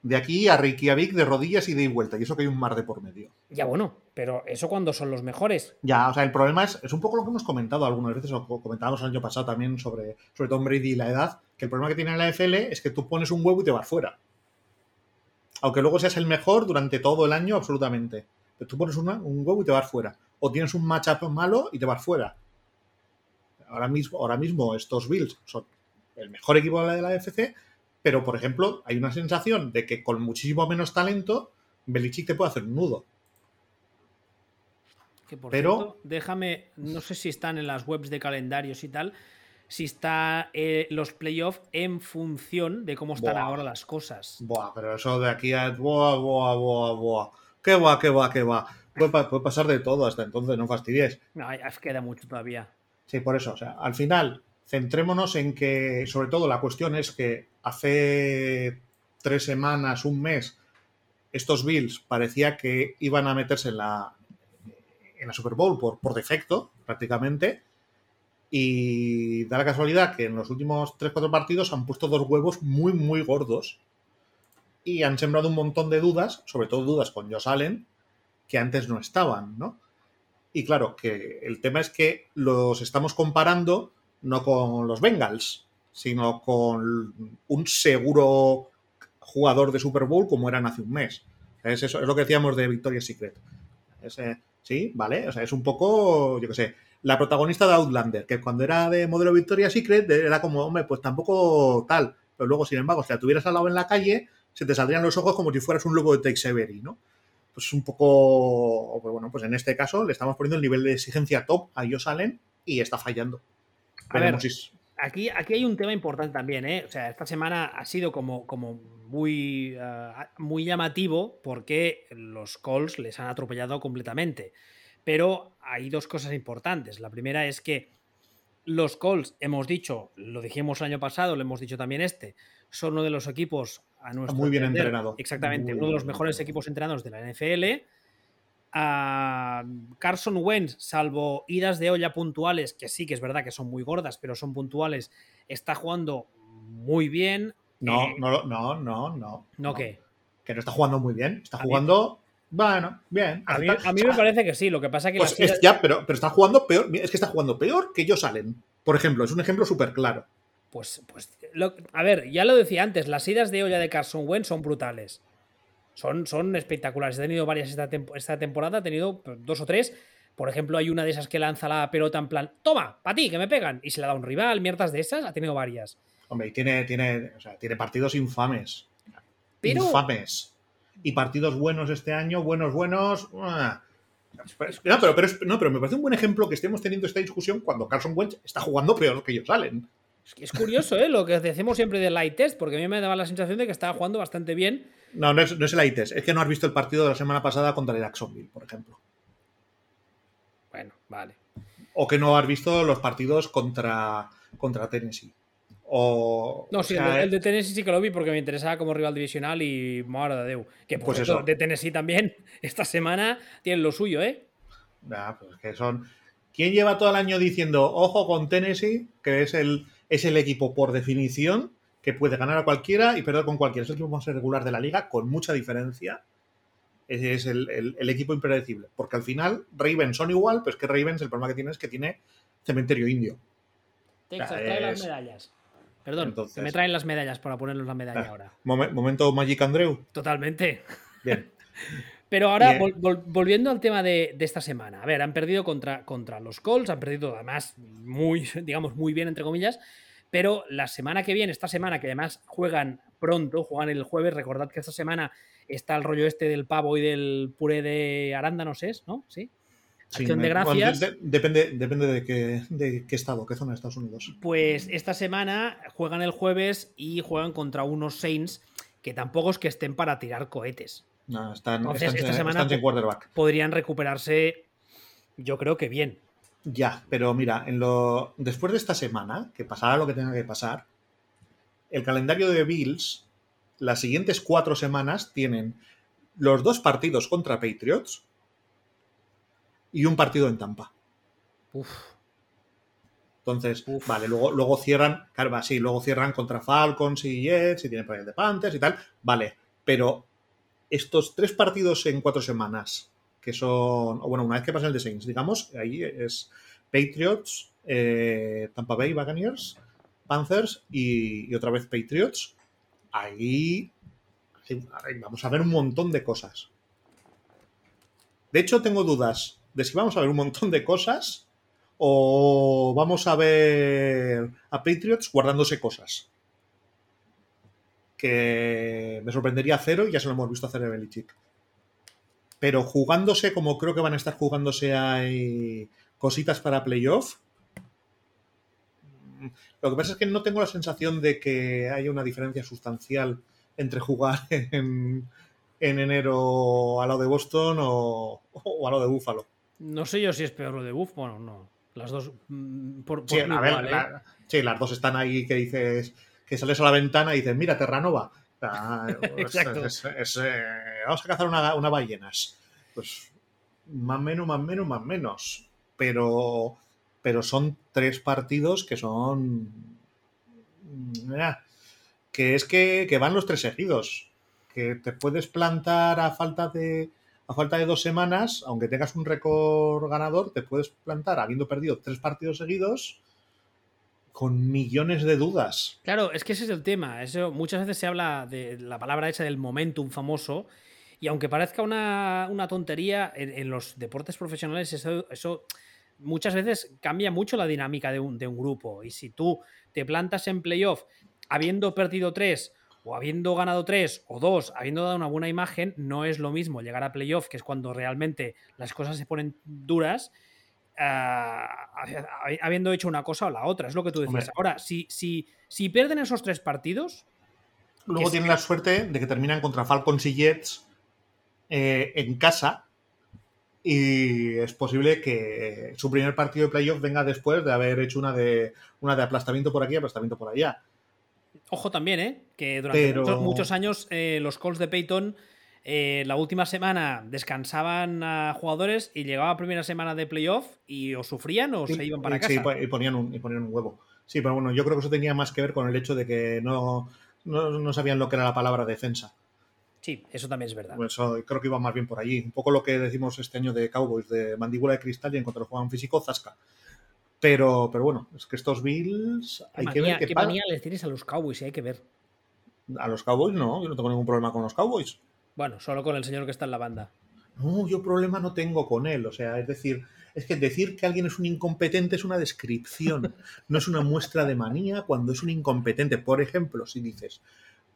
De aquí a Reykjavik de rodillas y de vuelta. Y eso que hay un mar de por medio. Ya bueno, pero eso cuando son los mejores. Ya, o sea, el problema es, es un poco lo que hemos comentado algunas veces, o comentábamos el año pasado también sobre, sobre Tom Brady y la edad, que el problema que tiene la AFL es que tú pones un huevo y te vas fuera. Aunque luego seas el mejor durante todo el año, absolutamente tú pones un huevo y te vas fuera. O tienes un matchup malo y te vas fuera. Ahora mismo, ahora mismo estos Bills son el mejor equipo de la FC, pero por ejemplo, hay una sensación de que con muchísimo menos talento, Belichick te puede hacer un nudo. pero déjame, no sé si están en las webs de calendarios y tal, si está eh, los playoffs en función de cómo están ahora las cosas. Buah, pero eso de aquí a. Buah, buah, buah, buah. ¿Qué va, qué va, qué va? Puede, pasar de todo hasta entonces, no fastidies. No, queda mucho todavía. Sí, por eso. O sea, al final, centrémonos en que, sobre todo, la cuestión es que hace tres semanas, un mes, estos Bills parecía que iban a meterse en la, en la Super Bowl por, por defecto, prácticamente. Y da la casualidad que en los últimos 3-4 partidos han puesto dos huevos muy, muy gordos y han sembrado un montón de dudas, sobre todo dudas con Josh Allen, que antes no estaban, ¿no? Y claro, que el tema es que los estamos comparando no con los Bengals, sino con un seguro jugador de Super Bowl como eran hace un mes. Es, eso, es lo que decíamos de Victoria's Secret. sí, vale, o sea, es un poco, yo qué sé, la protagonista de Outlander, que cuando era de modelo Victoria's Secret era como, hombre, pues tampoco tal, pero luego, sin embargo, si la tuvieras al lado en la calle, se te saldrían los ojos como si fueras un lobo de Texevery, ¿no? Pues un poco, pues bueno, pues en este caso le estamos poniendo el nivel de exigencia top a ellos salen y está fallando. A ver, aquí, aquí hay un tema importante también, ¿eh? O sea, esta semana ha sido como, como muy, eh, muy llamativo porque los calls les han atropellado completamente. Pero hay dos cosas importantes. La primera es que los calls, hemos dicho, lo dijimos el año pasado, lo hemos dicho también este, son uno de los equipos a nuestro Muy bien entrenado. Exactamente, uno de los mejores equipos entrenados de la NFL. Carson Wentz, salvo idas de olla puntuales, que sí que es verdad que son muy gordas, pero son puntuales, está jugando muy bien. No, eh, no, no, no, no. ¿No qué? Que no está jugando muy bien. Está jugando. Bueno, bien. A mí, me parece que sí, lo que pasa que... Pues ya, pero, pero está jugando peor, es que está jugando peor que ellos salen. Por ejemplo, es un ejemplo súper claro. Pues, pues a ver, ya lo decía antes, las idas de olla de Carson Wentz son brutales. Son, son espectaculares. He tenido varias esta, esta temporada, he tenido dos o tres. Por ejemplo, hay una de esas que lanza la pelota en plan, toma, para ti, que me pegan. Y se la da un rival, mierdas de esas, ha tenido varias. Hombre, y tiene, tiene, tiene partidos infames. Infames. Y partidos buenos este año, buenos, buenos. No pero, pero, no, pero me parece un buen ejemplo que estemos teniendo esta discusión cuando Carson Wentz está jugando peor que ellos salen. Es curioso, ¿eh? Lo que decimos siempre del light test, porque a mí me daba la sensación de que estaba jugando bastante bien. No, no es, el light test. Es que no has visto el partido de la semana pasada contra el Jacksonville, por ejemplo. Bueno, vale. O que no has visto los partidos contra, contra Tennessee. O, no, sí, el, de Tennessee sí que lo vi porque me interesaba como rival divisional y madre de Deu. Que por pues eso, de Tennessee también, esta semana tienen lo suyo, ¿eh? Ya, pues que son. ¿Quién lleva todo el año diciendo, ojo con Tennessee, que es el, es el equipo por definición que puede ganar a cualquiera y perder con cualquiera? Es el equipo más regular de la liga, con mucha diferencia. Ese es el, equipo impredecible. Porque al final, Ravens son igual, pero es que Ravens el problema que tiene es que tiene cementerio indio. Texas trae las medallas. Perdón, me traen las medallas para ponernos la medalla ah, ahora. momento Magic Andreu. Totalmente. Bien. Pero ahora, volviendo al tema de, esta semana. A ver, han perdido contra, contra los Colts, han perdido además muy, digamos, muy bien, entre comillas. Pero la semana que viene, esta semana, que además juegan pronto, juegan el jueves, recordad que esta semana está el rollo este del pavo y del puré de arándanos, ¿es? ¿No? Sí. Acción de gracias. depende, depende de qué, de qué estado, qué zona de Estados Unidos. Pues esta semana juegan el jueves y juegan contra unos Saints que tampoco es que estén para tirar cohetes. No, están, esta semana quarterback. podrían recuperarse, yo creo que bien. Ya, pero mira, en lo, después de esta semana, que pasará lo que tenga que pasar, el calendario de Bills, las siguientes cuatro semanas tienen los dos partidos contra Patriots, y un partido en Tampa. Entonces, vale, luego, luego cierran, claro, sí, luego cierran contra Falcons y Jets y tienen por de Panthers y tal, vale, pero estos tres partidos en cuatro semanas, que son, bueno, una vez que pasan el de Saints, digamos, ahí es Patriots, eh, Tampa Bay Buccaneers, Panthers y, otra vez Patriots, ahí vamos a ver un montón de cosas. De hecho, tengo dudas de si vamos a ver un montón de cosas o vamos a ver a Patriots guardándose cosas. Que me sorprendería cero y ya se lo hemos visto hacer a Belichick. Pero jugándose como creo que van a estar jugándose hay cositas para playoff. Lo que pasa es que no tengo la sensación de que haya una diferencia sustancial entre jugar en, enero al lado de Boston o, o al lado de Buffalo. No sé yo si es peor lo de Buff, bueno, no. Las dos. Mm, sí, a ver, ¿eh? sí, las dos están ahí que dices. Que sales a la ventana y dices, mira, Terranova. Exacto. Eh, vamos a cazar una, una ballenas. Pues más menos, más menos, más menos. Pero, pero son tres partidos que son. Mira, que es que, que van los tres seguidos. Que te puedes plantar a falta de a falta de dos semanas, aunque tengas un récord ganador, te puedes plantar habiendo perdido tres partidos seguidos con millones de dudas. Claro, es que ese es el tema. Eso, muchas veces se habla de la palabra esa del momentum famoso. Y aunque parezca una, tontería, en, los deportes profesionales eso, muchas veces cambia mucho la dinámica de un, de un grupo. Y si tú te plantas en playoff habiendo perdido tres o habiendo ganado tres o dos, habiendo dado una buena imagen, no es lo mismo llegar a playoff, que es cuando realmente las cosas se ponen duras, ah, habiendo hecho una cosa o la otra. Es lo que tú decías. Ahora, si, si, si pierden esos tres partidos. Luego tienen la suerte de que terminan contra Falcons y Jets eh, en casa. Y es posible que su primer partido de playoff venga después de haber hecho una de, una de aplastamiento por aquí y aplastamiento por allá. Ojo también, ¿eh? Que durante muchos, años eh, los Colts de Peyton eh, la última semana descansaban a jugadores y llegaba primera semana de playoff y o sufrían o se iban para casa. Sí, y ponían, un, y ponían un huevo. Sí, pero bueno, yo creo que eso tenía más que ver con el hecho de que no, no, sabían lo que era la palabra defensa. Sí, eso también es verdad. eso creo que iba más bien por allí. Un poco lo que decimos este año de Cowboys, de mandíbula de cristal y en cuanto juegan físico, zasca. Pero, pero bueno, es que estos Bills hay que ver. ¿Qué manía les tienes a los Cowboys? Hay que ver. A los Cowboys no, yo no tengo ningún problema con los Cowboys. Bueno, solo con el señor que está en la banda. No, yo problema no tengo con él. O sea, es decir, es que decir que alguien es un incompetente es una descripción, no es una muestra de manía cuando es un incompetente. Por ejemplo, si dices,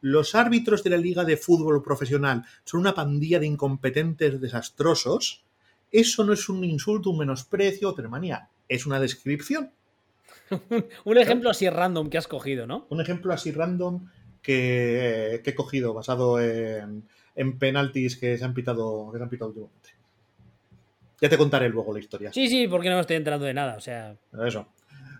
los árbitros de la liga de fútbol profesional son una pandilla de incompetentes desastrosos, eso no es un insulto, un menosprecio o manía es una descripción. un ejemplo así random que has cogido, ¿no? Un ejemplo así random que, he cogido basado en, en penaltis que se han pitado, que se han pitado últimamente. Ya te contaré luego la historia. Sí, sí, porque no me estoy enterando de nada, o sea. Eso.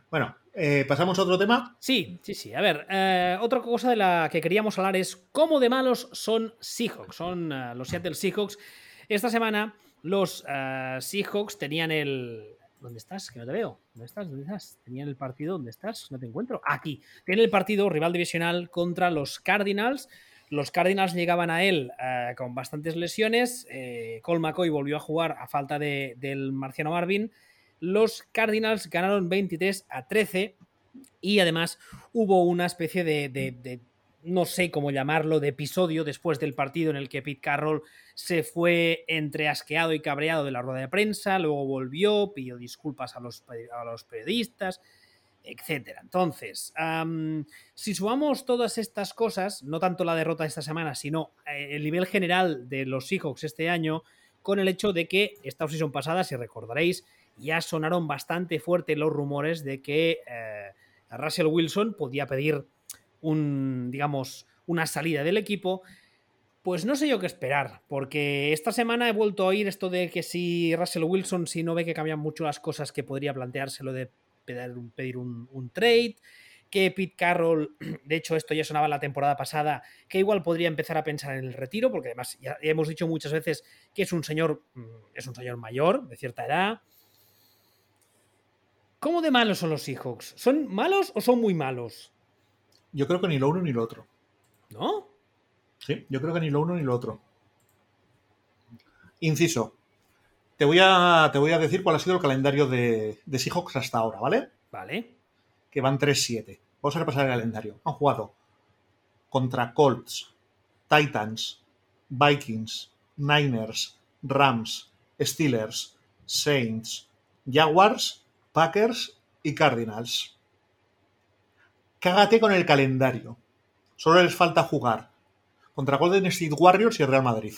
Bueno, Eh, ¿Pasamos a otro tema? Sí, sí, sí. A ver, eh, otra cosa de la que queríamos hablar es cómo de malos son Seahawks. Son eh, los Seattle Seahawks. Esta semana los Seahawks tenían el... ¿Dónde estás? Que no te veo. ¿Dónde estás? ¿Dónde estás? Tenían el partido. ¿Dónde estás? No te encuentro. Aquí. Tienen el partido rival divisional contra los Cardinals. Los Cardinals llegaban a él con bastantes lesiones. Cole McCoy volvió a jugar a falta de, del Marciano Marvin los Cardinals ganaron 23 a 13 y además hubo una especie de, no sé cómo llamarlo, de episodio después del partido en el que Pete Carroll se fue entre asqueado y cabreado de la rueda de prensa, luego volvió, pidió disculpas a los, a los periodistas, etc. Entonces, si sumamos todas estas cosas, no tanto la derrota de esta semana, sino eh, el nivel general de los Seahawks este año, con el hecho de que esta ocasión pasada, si recordaréis, ya sonaron bastante fuerte los rumores de que eh, Russell Wilson podía pedir un, digamos, una salida del equipo. Pues no sé yo qué esperar, porque esta semana he vuelto a oír esto de que si Russell Wilson, si no ve que cambian mucho las cosas, que podría planteárselo de pedir un, trade, que Pete Carroll, de hecho esto ya sonaba la temporada pasada, que igual podría empezar a pensar en el retiro, porque además ya hemos dicho muchas veces que es un señor, mm, es un señor mayor, de cierta edad, ¿Cómo de malos son los Seahawks? ¿Son malos o son muy malos? Yo creo que ni lo uno ni lo otro. ¿No? Sí, yo creo que ni lo uno ni lo otro. Inciso. Te voy a, te voy a decir cuál ha sido el calendario de, de Seahawks hasta ahora, ¿vale? Vale. Que van 3-7. Vamos a repasar el calendario. Han jugado contra Colts, Titans, Vikings, Niners, Rams, Steelers, Saints, Jaguars Packers y Cardinals. Cágate con el calendario. Solo les falta jugar contra Golden State Warriors y Real Madrid.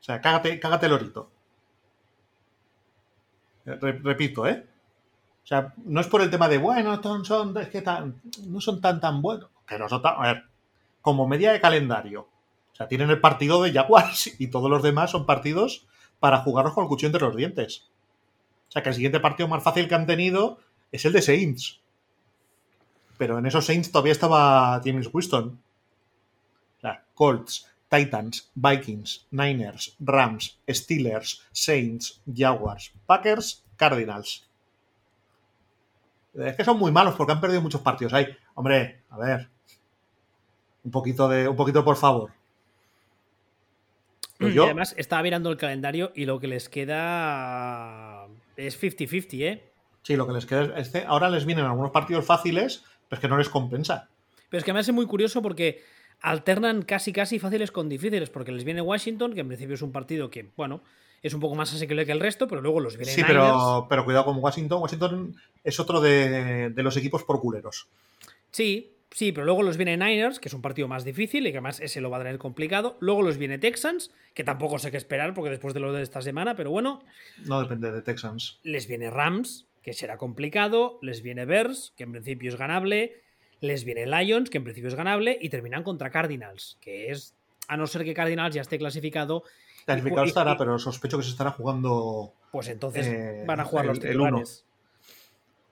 O cágate, cágate el orito. repito, ¿eh? O sea, no es por el tema de, bueno, son, es que no son tan tan buenos. No son tan, a ver, como media de calendario. O sea, tienen el partido de Jaguars y todos los demás son partidos para jugarlos con el cuchillo entre los dientes. O sea que el siguiente partido más fácil que han tenido es el de Saints. Pero en esos Saints todavía estaba James Winston. Sea, Colts, Titans, Vikings, Niners, Rams, Steelers, Saints, Jaguars, Packers, Cardinals. Es que son muy malos porque han perdido muchos partidos ahí. Hombre, a ver. Un poquito de. Un poquito, por favor. Y además estaba mirando el calendario y lo que les queda es 50-50, ¿eh? Sí, lo que les queda es. ahora les vienen algunos partidos fáciles, pero es que no les compensa. Pero es que me hace muy curioso porque alternan casi casi fáciles con difíciles, porque les viene Washington, que en principio es un partido que, bueno, es un poco más asequible que el resto, pero luego los viene Sí, pero, pero cuidado con Washington. Washington es otro de, de los equipos por culeros. Sí, Sí, pero luego los viene Niners, que es un partido más difícil y que además ese lo va a tener complicado. Luego los viene Texans, que tampoco sé qué esperar porque después de lo de esta semana, pero bueno. No depende de Texans. Les viene Rams, que será complicado. Les viene Bears, que en principio es ganable. Les viene Lions, que en principio es ganable. Y terminan contra Cardinals, que es, a no ser que Cardinals ya esté clasificado. Clasificado estará, pero sospecho que se estará jugando. Pues entonces eh, van a jugar los titulares.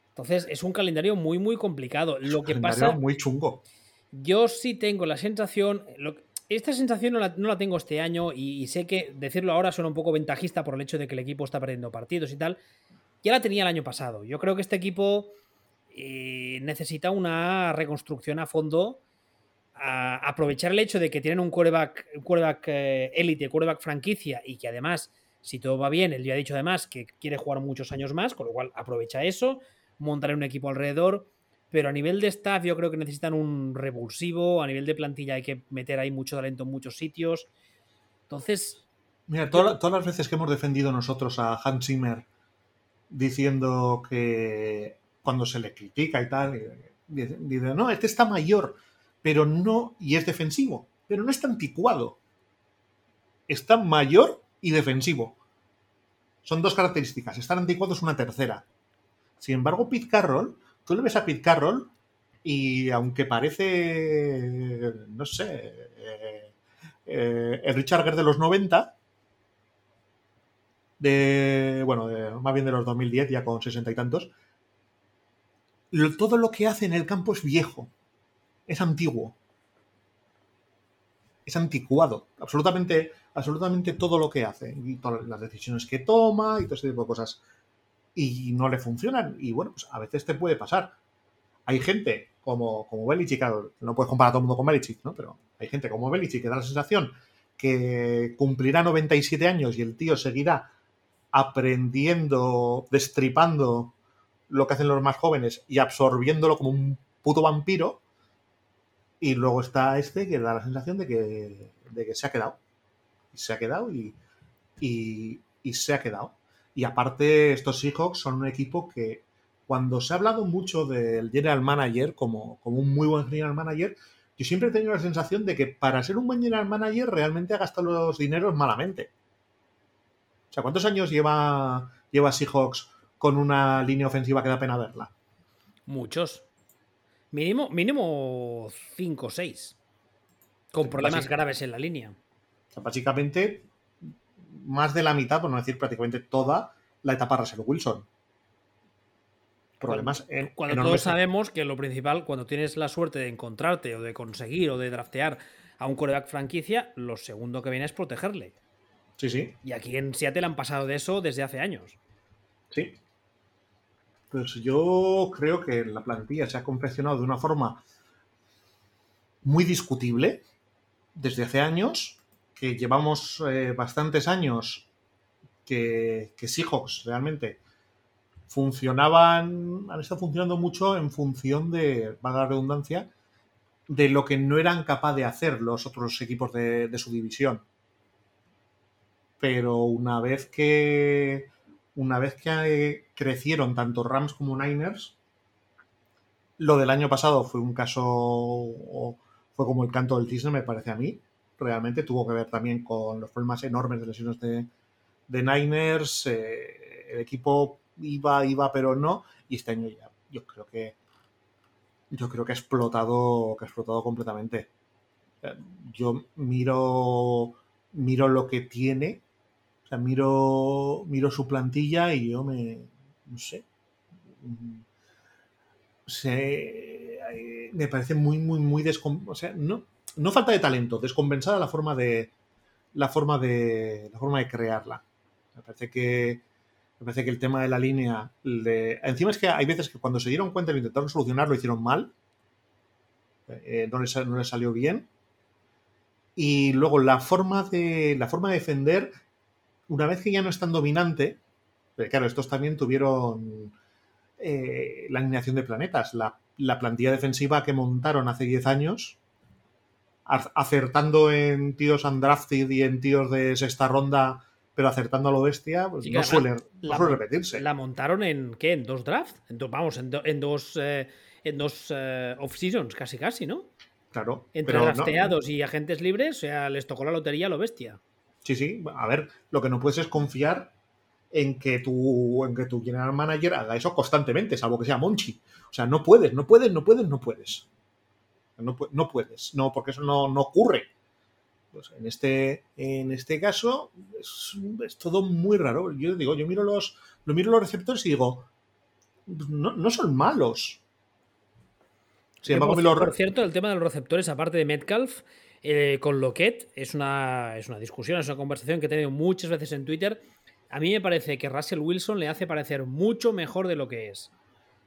Entonces es un calendario muy, muy complicado. lo que pasa. muy chungo. Yo sí tengo la sensación. esta sensación no la, tengo este año y, sé que decirlo ahora suena un poco ventajista por el hecho de que el equipo está perdiendo partidos y tal. Ya la tenía el año pasado. Yo creo que este equipo eh, necesita una reconstrucción a fondo. A aprovechar el hecho de que tienen un quarterback, un quarterback eh, élite, quarterback franquicia y que además, si todo va bien, él ya ha dicho además que quiere jugar muchos años más, con lo cual aprovecha eso montar un equipo alrededor. Pero a nivel de staff, yo creo que necesitan un revulsivo. A nivel de plantilla, hay que meter ahí mucho talento en muchos sitios. Entonces. Mira, todas las veces que hemos defendido nosotros a Hans Zimmer diciendo que cuando se le critica y tal, dice, no, este está mayor, pero no, y es defensivo, pero no está anticuado. Está mayor y defensivo. Son dos características. Estar anticuado es una tercera. Sin embargo, Pete Carroll, tú le ves a Pete Carroll y aunque parece, no sé, eh, eh, el Richard Gere de los 90, de, bueno, más bien de los 2010, ya con sesenta y tantos, todo lo que hace en el campo es viejo, es antiguo, es anticuado, absolutamente, absolutamente todo lo que hace, y todas las decisiones que toma y todo ese tipo de cosas, y no le funcionan, y bueno, pues a veces te puede pasar. Hay gente como, como Belichick, no puedes comparar a todo el mundo con Belichick, ¿no? Pero hay gente como Belichick que da la sensación que cumplirá 97 años y el tío seguirá aprendiendo, destripando lo que hacen los más jóvenes y absorbiéndolo como un puto vampiro. Y luego está este que da la sensación de que, de que se ha quedado. Y se ha quedado y, y, se ha quedado. Y aparte, estos Seahawks son un equipo que cuando se ha hablado mucho del general manager como, como un muy buen general manager, yo siempre he tenido la sensación de que para ser un buen general manager realmente ha gastado los dineros malamente. O sea, ¿cuántos años lleva, lleva Seahawks con una línea ofensiva que da pena verla? Muchos. Mínimo, mínimo 5 o 6. Con problemas graves en la línea. O sea, básicamente, más de la mitad, por no decir prácticamente toda, la etapa Russell Wilson problemas cuando, cuando todos sabemos que lo principal, cuando tienes la suerte de encontrarte o de conseguir o de draftear a un coreback franquicia, lo segundo que viene es protegerle. Sí, sí. Y aquí en Seattle han pasado de eso desde hace años. Sí. Pues yo creo que la plantilla se ha confeccionado de una forma muy discutible desde hace años, que llevamos eh, bastantes años que, que Seahawks realmente funcionaban, han estado funcionando mucho en función de, vaga redundancia, de lo que no eran capaces de hacer los otros equipos de, su división. Pero una vez que una vez que crecieron tanto Rams como Niners, lo del año pasado fue un caso, fue como el canto del cisne, me parece a mí. Realmente tuvo que ver también con los problemas enormes de lesiones de, de Niners. Eh, el equipo iba, iba, pero no. Y este año ya, yo creo que yo creo que ha explotado, que ha explotado completamente. Yo miro, miro lo que tiene, o sea, miro, miro su plantilla y yo me, no sé, me parece muy, muy, muy o sea, no, no falta de talento, descompensada la forma de, la forma de, la forma de crearla. Me parece que me parece que el tema de la línea. De... Encima es que hay veces que cuando se dieron cuenta y lo intentaron solucionar, lo hicieron mal. Eh, no, les, no, salió bien. Y luego la forma de. La forma de defender. Una vez que ya no es tan dominante. Claro, estos también tuvieron eh, la alineación de planetas. La, la plantilla defensiva que montaron hace 10 años acertando en tíos undrafted y en tíos de sexta ronda pero acertando a lo bestia, pues no, suele, repetirse. ¿La montaron en qué? ¿En dos drafts? vamos, en, dos, en dos eh, eh, off-seasons, casi casi, ¿no? Claro. Entre drafteados y agentes libres, o sea, les tocó la lotería a lo bestia. Sí, sí. A ver, lo que no puedes es confiar en que tu, en que tu general manager haga eso constantemente, salvo que sea Monchi. O sea, no puedes, no puedes, no puedes, no puedes. No, no puedes, no, porque eso no, no ocurre. Pues en este, en este caso es, todo muy raro. Yo digo, yo miro los, lo miro los receptores y digo, no, son malos. por, cierto, el tema de los receptores, aparte de Metcalf, eh, con Loquet, es una, es una discusión, es una conversación que he tenido muchas veces en Twitter. A mí me parece que Russell Wilson le hace parecer mucho mejor de lo que es.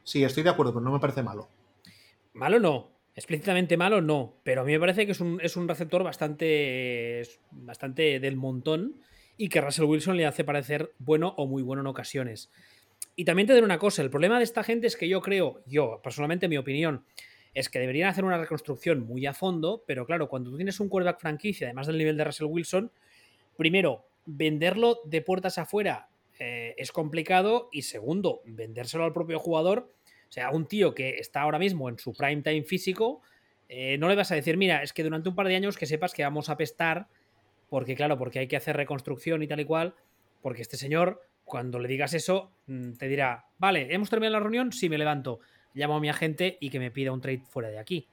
Sí, estoy de acuerdo, pero no me parece malo. Malo no, Explícitamente malo, no. Pero a mí me parece que es un, es un receptor bastante, bastante del montón y que Russell Wilson le hace parecer bueno o muy bueno en ocasiones. Y también te diré una cosa, el problema de esta gente es que yo creo, yo personalmente mi opinión, es que deberían hacer una reconstrucción muy a fondo, pero claro, cuando tú tienes un quarterback franquicia, además del nivel de Russell Wilson, primero, venderlo de puertas afuera eh, es complicado y segundo, vendérselo al propio jugador o sea, un tío que está ahora mismo en su prime time físico, eh, no le vas a decir, mira, es que durante un par de años que sepas que vamos a pestar, porque claro, porque hay que hacer reconstrucción y tal y cual, porque este señor, cuando le digas eso, mm, te dirá, vale, hemos terminado la reunión, sí me levanto, llamo a mi agente y que me pida un trade fuera de aquí,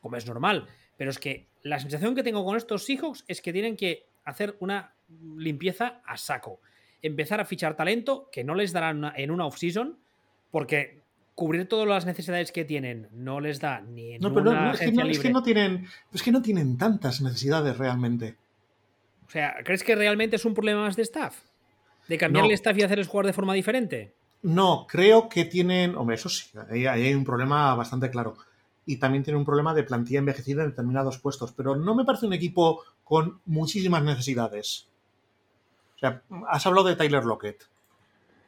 como es normal. Pero es que la sensación que tengo con estos Seahawks es que tienen que hacer una limpieza a saco. empezar a fichar talento que no les darán en una off-season, porque cubrir todas las necesidades que tienen no les da ni en no, una pero no, es, que agencia no, es que no tienen, es que no tienen tantas necesidades realmente. O sea, ¿crees que realmente es un problema más de staff? ¿De cambiarle No. staff y hacerles jugar de forma diferente? No, creo que tienen. Hombre, eso sí, ahí hay un problema bastante claro. Y también tiene un problema de plantilla envejecida en determinados puestos. Pero no me parece un equipo con muchísimas necesidades. O sea, has hablado de Tyler Lockett.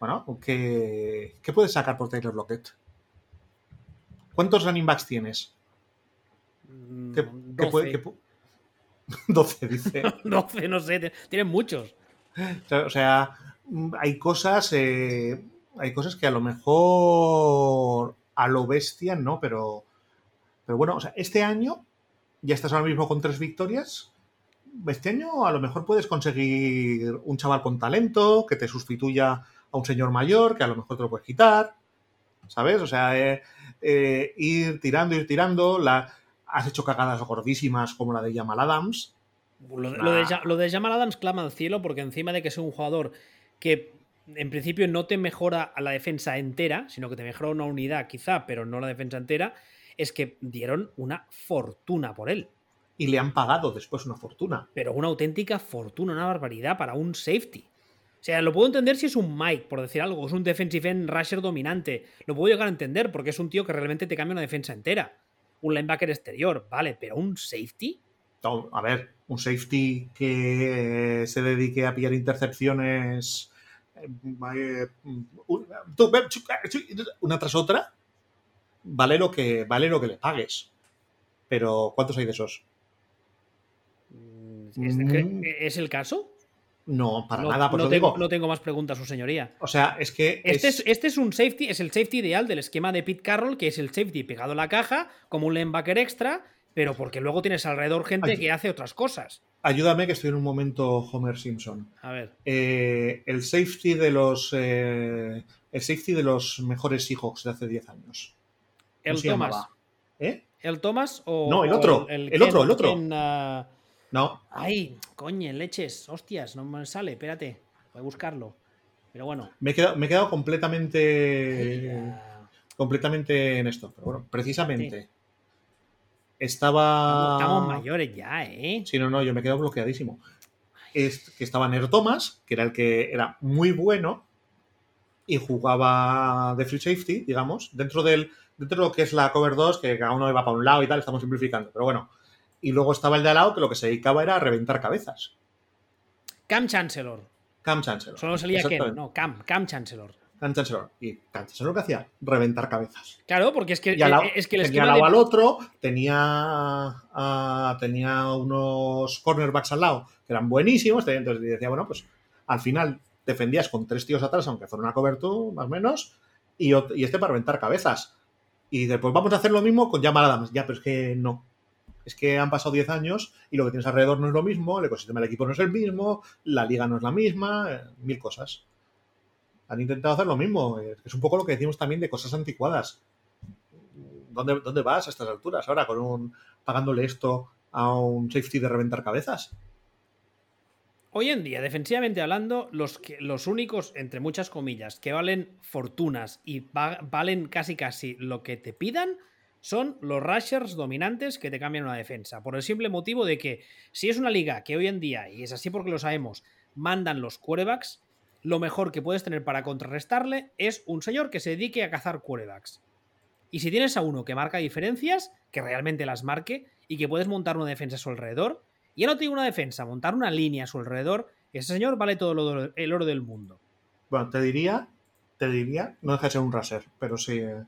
Bueno, ¿qué, qué puedes sacar por Tyler Lockett? ¿Cuántos running backs tienes? Mm, ¿Qué- qué 12. puede- qué pu- 12, dice. 12, no sé, tienen muchos. O sea, hay cosas, eh, hay cosas que a lo mejor a lo bestia, no, pero, pero bueno, o sea, este año ya estás ahora mismo con tres victorias. Este año a lo mejor puedes conseguir un chaval con talento que te sustituya a un señor mayor, que a lo mejor te lo puedes quitar, ¿sabes? O sea, eh, eh, ir tirando, ir tirando. La, has hecho cagadas gordísimas como la de Jamal Adams. Lo, de- lo de, Nah. Ja- lo de Jamal Adams clama al cielo porque encima de que es un jugador que en principio no te mejora a la defensa entera, sino que te mejora una unidad quizá, pero no la defensa entera, es que dieron una fortuna por él. Y le han pagado después una fortuna. Pero una auténtica fortuna, una barbaridad para un safety. O sea, lo puedo entender si es un Mike, por decir algo, es un defensive end rusher dominante. Lo puedo llegar a entender porque es un tío que realmente te cambia una defensa entera. Un linebacker exterior, vale, pero un safety. No, a ver, un safety que se dedique a pillar intercepciones eh, eh, un- una tras otra, vale lo que, vale lo que le pagues. Pero, ¿cuántos hay de esos? ¿Es, Mm. ¿es el caso? No, para no, nada, por no tengo, digo. no tengo más preguntas, su señoría. O sea, es que. Este es, es- este es un safety, es el safety ideal del esquema de Pete Carroll, que es el safety pegado a la caja, como un linebacker extra, pero porque luego tienes alrededor gente Ay. que hace otras cosas. Ayúdame que estoy en un momento Homer Simpson. A ver. Eh, el safety de los. eh, el safety de los mejores Seahawks de hace 10 años. ¿Cómo El Thomas. llamaba? ¿Eh? ¿El Thomas o.? No, el o otro, el otro, el otro. Ken, ah, No, Ay, coño, leches, hostias, no me sale, espérate, voy a buscarlo. Pero bueno. me he quedado, me he quedado completamente. completamente en esto. Pero bueno, precisamente. Sí. Estaba. Estamos mayores ya, ¿eh? Sí, no, no, yo me he quedado bloqueadísimo. Es que estaba Nero Thomas, que era el que era muy bueno y jugaba de free safety, digamos, dentro del dentro de lo que es la cover 2, que cada uno iba para un lado y tal, estamos simplificando, pero bueno. Y luego estaba el de al lado, que lo que se dedicaba era a reventar cabezas. Cam Chancellor. Cam Chancellor. Solo salía Ken, no, Cam, Cam Chancellor. Cam Chancellor. Y Cam Chancellor lo que hacía, reventar cabezas. Claro, porque es que, lado, eh, es que el tenía al lado de- al otro, tenía, ah, tenía unos cornerbacks al lado que eran buenísimos, entonces decía, bueno, pues al final defendías con tres tíos atrás, aunque fuera una cobertura, más o menos, y este para reventar cabezas. Y después vamos a hacer lo mismo con Jamal Adams. Ya, pero es que no. Es que han pasado 10 años y lo que tienes alrededor no es lo mismo, el ecosistema del equipo no es el mismo, la liga no es la misma, eh, mil cosas. Han intentado hacer lo mismo. eh, Es un poco lo que decimos también de cosas anticuadas. ¿Dónde, dónde vas a estas alturas ahora con un pagándole esto a un safety de reventar cabezas? Hoy en día, defensivamente hablando, los, los únicos, entre muchas comillas, que valen fortunas y va- valen casi casi lo que te pidan, son los rushers dominantes que te cambian una defensa. Por el simple motivo de que si es una liga que hoy en día, y es así porque lo sabemos, mandan los quarterbacks, lo mejor que puedes tener para contrarrestarle es un señor que se dedique a cazar quarterbacks. Y si tienes a uno que marca diferencias, que realmente las marque y que puedes montar una defensa a su alrededor, ya no digo una defensa, montar una línea a su alrededor, ese señor vale todo el oro del mundo. Bueno, te diría, te diría, no deja de ser un raser, pero sí, eh,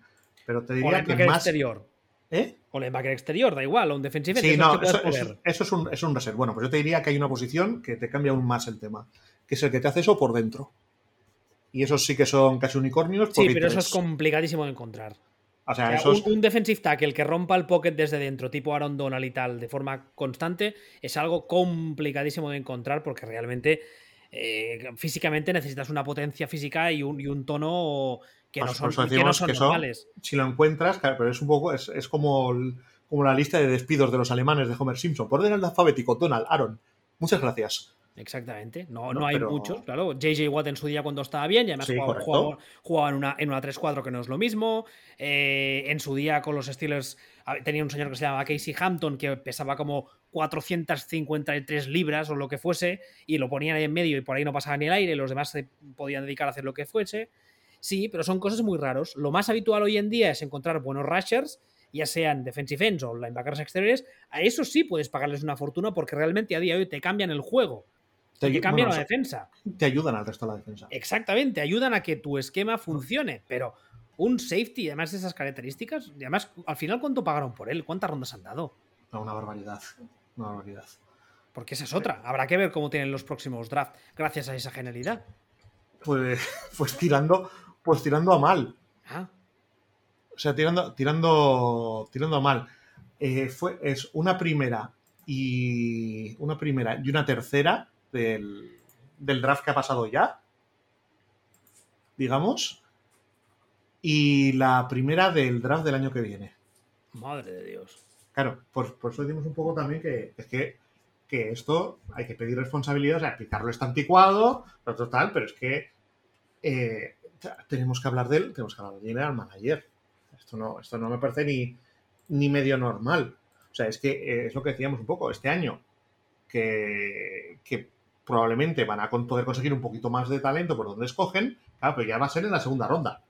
pero te O diría que más... exterior. ¿Eh? O linebacker exterior, da igual, o un defensive Sí, no, eso, eso- poner. eso es, un, es un reset. Bueno, pues yo te diría que hay una posición que te cambia aún más el tema, que es el que te hace eso por dentro. Y esos sí que son casi unicornios. Sí, pero eso es complicadísimo de encontrar. O sea, O sea, esos- un, un defensive tackle que rompa el pocket desde dentro, tipo Aaron Donald y tal, de forma constante, es algo complicadísimo de encontrar porque realmente eh, físicamente necesitas una potencia física y un, y un tono que no son, que no decimos son que son- normales. si lo encuentras, claro, pero es un poco, es, es como, el- como la lista de despidos de los alemanes de Homer Simpson. Por orden alfabético, Donald, Aaron. Muchas gracias. Exactamente. No, no, hay muchos, claro. JJ Watt en su día cuando estaba bien, y además jugaba, en una, en una 3-4 que no es lo mismo. Eh, en su día con los Steelers tenía un señor que se llamaba Casey Hampton que pesaba como 453 libras o lo que fuese, y lo ponían ahí en medio y por ahí no pasaba ni el aire, los demás se podían dedicar a hacer lo que fuese. Sí, pero son cosas muy raros. Lo más habitual hoy en día es encontrar buenos rushers ya sean defensive ends o linebackers exteriores, a eso sí puedes pagarles una fortuna porque realmente a día de hoy te cambian el juego. Te, cambian la defensa. Te ayudan al resto de la defensa. Exactamente, ayudan a que tu esquema funcione, pero un safety, además de esas características, y además, al final, ¿cuánto pagaron por él? ¿Cuántas rondas han dado? una barbaridad. Una barbaridad. Porque esa es otra. Habrá que ver cómo tienen los próximos drafts gracias a esa genialidad. Pues, pues tirando, pues tirando a mal. Ah. O sea, tirando, tirando, tirando a mal. Eh, fue, es una primera y una primera y una tercera del, draft que ha pasado ya, digamos, y la primera del draft del año que viene. Madre de Dios. Claro, por, por eso decimos un poco también que es que, esto hay que pedir responsabilidad, o sea, explicarlo está anticuado, total, pero es que eh, tenemos que hablar de él, tenemos que hablar de general manager. Esto no, esto no me parece ni, ni medio normal. O sea, es que eh, es lo que decíamos un poco, este año, que, que probablemente van a poder conseguir un poquito más de talento por donde escogen, pero ya va a ser en la segunda ronda.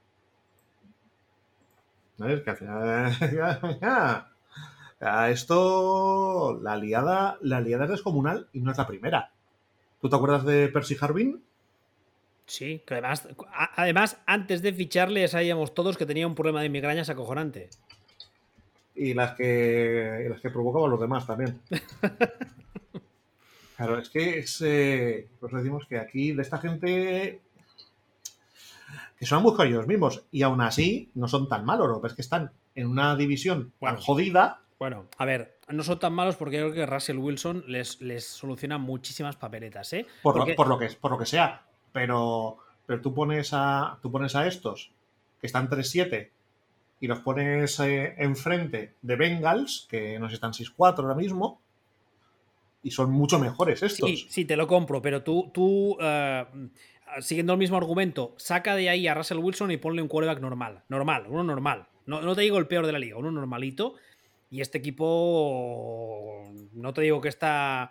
Esto. La aliada, la aliada es descomunal y no es la primera. ¿Tú te acuerdas de Percy Harbin? Sí, que además, además, antes de ficharle sabíamos todos que tenía un problema de migrañas acojonante. Y las que, las que provocaban los demás también. Claro, es que es, eh, pues decimos que aquí de esta gente que son han ellos mismos y aún así no son tan malos, ¿no? es que están en una división tan jodida. Bueno, a ver, no son tan malos porque creo que Russell Wilson les, les soluciona muchísimas papeletas, ¿eh? Por, lo, por, lo, que, por lo que sea, pero, pero tú, pones a, tú pones a estos que están 3-7 y los pones eh, enfrente de Bengals, que nos están 6-4 ahora mismo, y son mucho mejores estos. Sí, sí, te lo compro, pero tú, tú eh, siguiendo el mismo argumento, saca de ahí a Russell Wilson y ponle un quarterback normal. Normal, uno normal. No, no te digo el peor de la liga, uno normalito. Y este equipo, no te digo que está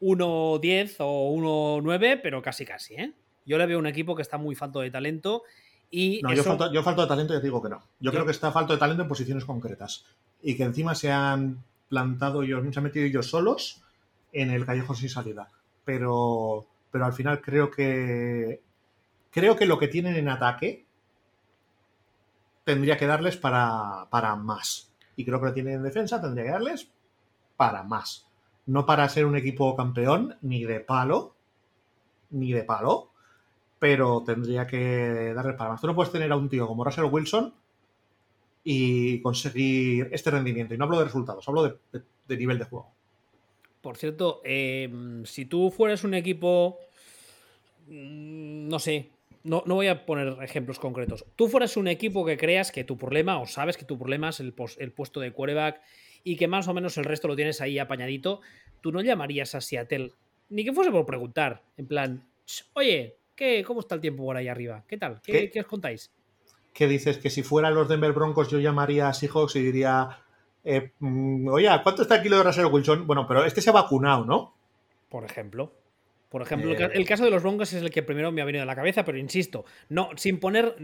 1-10 o 1-9, pero casi casi, ¿eh? Yo le veo un equipo que está muy falto de talento. Y no, yo, falto, yo, falto, de talento y te digo que no. Yo, creo que está falto de talento en posiciones concretas. Y que encima se han plantado ellos, se han metido ellos solos en el callejón sin salida. Pero, pero al final creo que creo que lo que tienen en ataque tendría que darles para, para más. Y creo que lo tienen en defensa, tendría que darles para más. No para ser un equipo campeón, ni de palo, ni de palo, pero tendría que darles para más. Tú no puedes tener a un tío como Russell Wilson y conseguir este rendimiento. Y no hablo de resultados, hablo de nivel de juego. Por cierto, em, si tú fueras un equipo, mm, no sé, no, no, voy a poner ejemplos concretos. Tú fueras un equipo que creas que tu problema, o sabes que tu problema es el, el puesto de quarterback y que más o menos el resto lo tienes ahí apañadito, tú no llamarías a Seattle, ni que fuese por preguntar, en plan, oye, ¿qué, ¿cómo está el tiempo por ahí arriba? ¿Qué tal? ¿Qué, ¿Qué, os contáis? ¿Qué dices? Que si fueran los Denver Broncos yo llamaría a Seahawks y diría, eh, mm, oye, ¿cuánto está el kilo de Russell Wilson? Bueno, pero este se ha vacunado, ¿no? Por ejemplo. Por ejemplo, el eh. caso de los Broncos es el que primero me ha venido a la cabeza, pero insisto, no, sin poner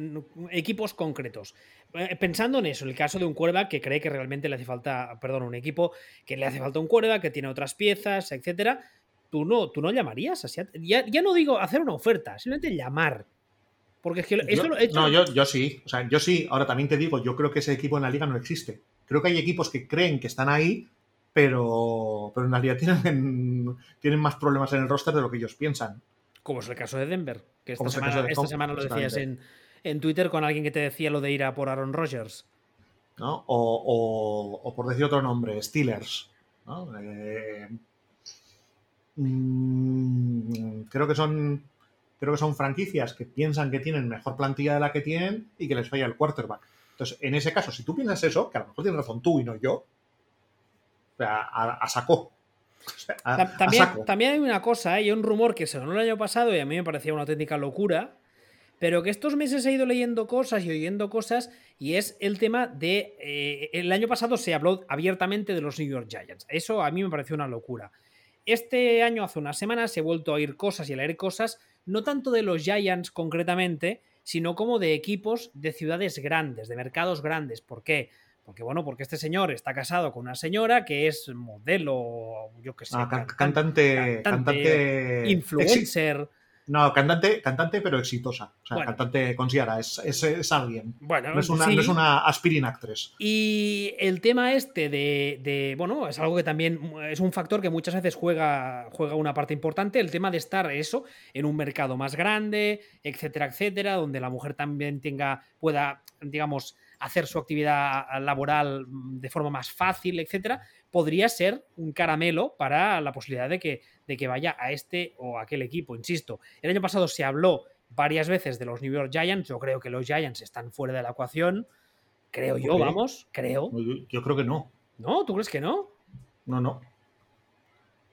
equipos concretos. Eh, pensando en eso, el caso de un quarterback que cree que realmente le hace falta, perdón, un equipo que le hace falta un quarterback, que tiene otras piezas, etcétera, tú no, tú no llamarías así. Ya, ya no digo hacer una oferta, simplemente llamar. Porque es que eso lo he hecho. No, yo, yo sí. O sea, yo sí. Ahora también te digo, yo creo que ese equipo en la liga no existe. Creo que hay equipos que creen que están ahí, pero, pero en realidad tienen, tienen más problemas en el roster de lo que ellos piensan. Como es el caso de Denver, que esta, semana, lo decías en, Twitter con alguien que te decía lo de ir a por Aaron Rodgers. ¿no? O, por decir otro nombre, Steelers. Eh, mm, creo que son creo que son franquicias que piensan que tienen mejor plantilla de la que tienen y que les falla el quarterback. Entonces, en ese caso, si tú piensas eso, que a lo mejor tienes razón tú y no yo, o sea, a, también, también, hay una cosa, ¿eh? hay un rumor que se ganó el año pasado y a mí me parecía una auténtica locura, pero que estos meses he ido leyendo cosas y oyendo cosas y es el tema de... Eh, el año pasado se habló abiertamente de los New York Giants. Eso a mí me pareció una locura. Este año, hace unas semanas, he vuelto a oír cosas y a leer cosas, no tanto de los Giants concretamente, sino como de equipos de ciudades grandes, de mercados grandes. ¿Por qué? Porque, bueno, porque este señor está casado con una señora que es modelo, yo qué sé. Ah, cantante, cantante, influencer. No, cantante, cantante, pero exitosa. O sea, cantante considera, es, es, alguien. Bueno, no es una, no es una aspirin actress. Y el tema este de, de, Bueno, es algo que también es un factor que muchas veces juega, juega una parte importante. El tema de estar eso en un mercado más grande, etcétera, etcétera, donde la mujer también tenga, pueda, digamos, hacer su actividad laboral de forma más fácil, etcétera, podría ser un caramelo para la posibilidad de que, de que vaya a este o aquel equipo. Insisto, el año pasado se habló varias veces de los New York Giants. Yo creo que los Giants están fuera de la ecuación. Creo yo, vamos, creo. Yo, creo que no. ¿No? ¿Tú crees que no? No, no.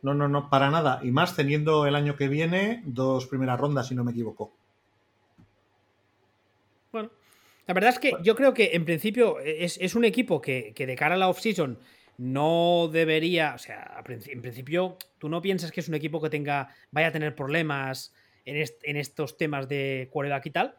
No, no, no, para nada. Y más teniendo el año que viene dos primeras rondas, si no me equivoco. Bueno, la verdad es que yo creo que en principio es, un equipo que, que, de cara a la off-season no debería, o sea, en principio tú no piensas que es un equipo que tenga, vaya a tener problemas en, estos temas de quarterback y tal,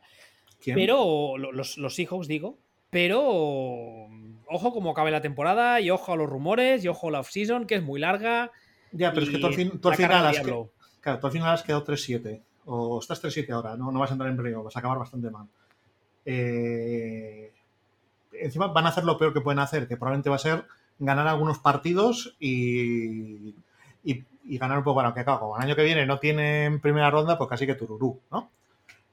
pero los, los Seahawks digo, pero ojo como acabe la temporada y ojo a los rumores y ojo a la off-season que es muy larga. Ya, pero es que tú al, final has, claro, tú al final has quedado 3-7 o estás 3-7 ahora, ¿no? no vas a entrar en brillo, vas a acabar bastante mal. Eh, encima van a hacer lo peor que pueden hacer, que probablemente va a ser ganar algunos partidos y, ganar un poco. Bueno, que claro, como el año que viene no tienen primera ronda, pues casi que tururú, ¿no?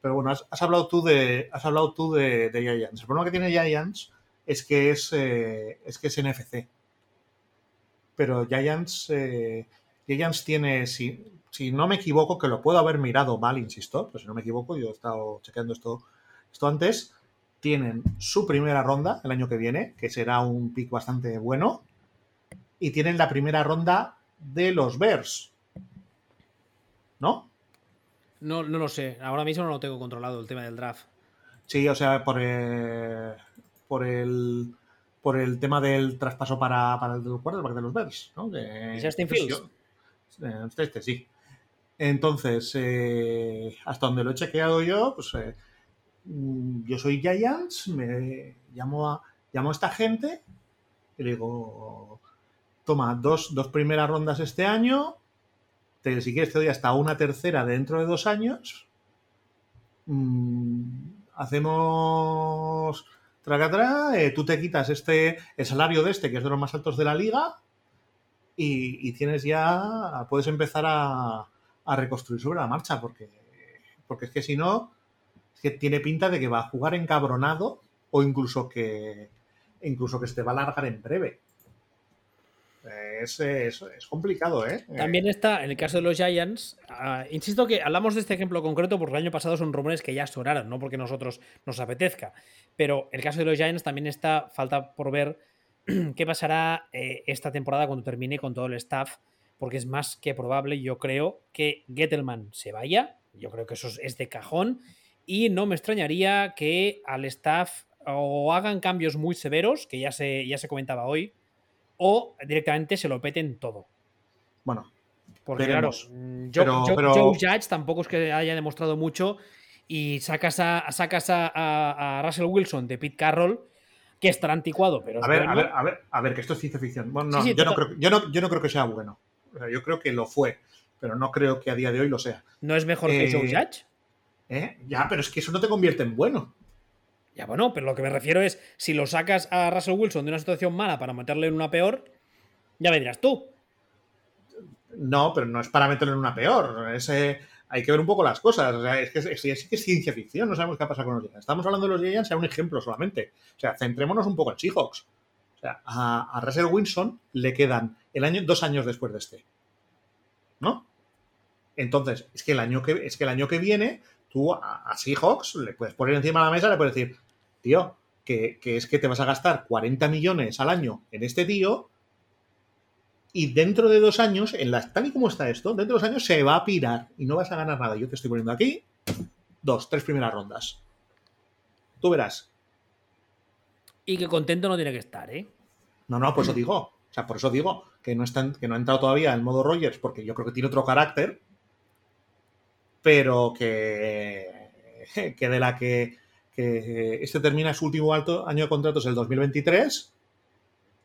Pero bueno, has, hablado tú de has hablado tú de, Giants. El problema que tiene Giants es que es, eh, es que es NFC. Pero Giants, eh, Giants tiene, si, si no me equivoco, que lo puedo haber mirado mal, insisto, pero si no me equivoco, yo he estado chequeando esto, esto antes, tienen su primera ronda el año que viene, que será un pick bastante bueno, y tienen la primera ronda de los Bears. ¿No? No, no lo sé. Ahora mismo no lo tengo controlado el tema del draft. Sí, o sea, por el, por el, por el tema del traspaso para, para el quarterback de los Bears, ¿no? ¿Es Justin Fields? Este, este, sí. Entonces, eh, hasta donde lo he chequeado yo, pues eh, yo soy Giants, me llamo a, llamo a esta gente y le digo, toma, dos, primeras rondas este año, si quieres te doy hasta una tercera dentro de dos años, mm, hacemos traga eh, tú te quitas este, el salario de este, que es de los más altos de la liga, y, tienes ya, puedes empezar a, a, reconstruir sobre la marcha, porque, porque es que si no, que tiene pinta de que va a jugar encabronado o incluso que incluso que se va a largar en breve. Es, es, complicado, ¿eh? También está, en el caso de los Giants, ah, insisto que hablamos de este ejemplo concreto porque el año pasado son rumores que ya sonaron, no porque nosotros nos apetezca. Pero el caso de los Giants también está, falta por ver qué pasará eh, esta temporada cuando termine con todo el staff, porque es más que probable, yo creo, que Gettelman se vaya. Yo creo que eso es de cajón y no me extrañaría que al staff o hagan cambios muy severos, que ya se, ya se comentaba hoy, o directamente se lo peten todo. Bueno, porque claro, mm, Joe, Judge tampoco es que haya demostrado mucho y sacas a, sacas a, Russell Wilson de Pete Carroll, que estará anticuado, pero... A ver, a ver, a ver, a ver, que esto es ciencia ficción. Bueno, yo, no creo, yo, no, yo, no creo, que sea bueno. yo creo que lo fue, pero no creo que a día de hoy lo sea. ¿No es mejor que Joe eh, Judge? ¿Eh? Ya, pero es que eso no te convierte en bueno. Ya, bueno, pero lo que me refiero es, si lo sacas a Russell Wilson de una situación mala para meterle en una peor, ya me dirás tú. No, pero no es para meterle en una peor. Ese, hay que ver un poco las cosas. O sea, es que es, que es ciencia ficción, no sabemos qué ha pasado con los Giants. Estamos hablando de los Giants, sea un ejemplo solamente. O sea, centrémonos un poco en Seahawks. O sea, a, a Russell Wilson le quedan el año, dos años después de este. ¿No? Entonces, es que el año que, es que el año que viene tú a, Seahawks le puedes poner encima de la mesa, le puedes decir, tío, que, es que te vas a gastar 40 millones al año en este tío Y dentro de dos años, en la, tal y como está esto, dentro de dos años se va a pirar y no vas a ganar nada. Yo te estoy poniendo aquí dos, tres primeras rondas. Tú verás. Y que contento no tiene que estar, ¿eh? No, no, por eso digo. O sea, por eso digo que no, está, que no ha entrado todavía en modo Rogers, porque yo creo que tiene otro carácter. Pero que, que de la que, que este termina su último alto año de contratos el 2023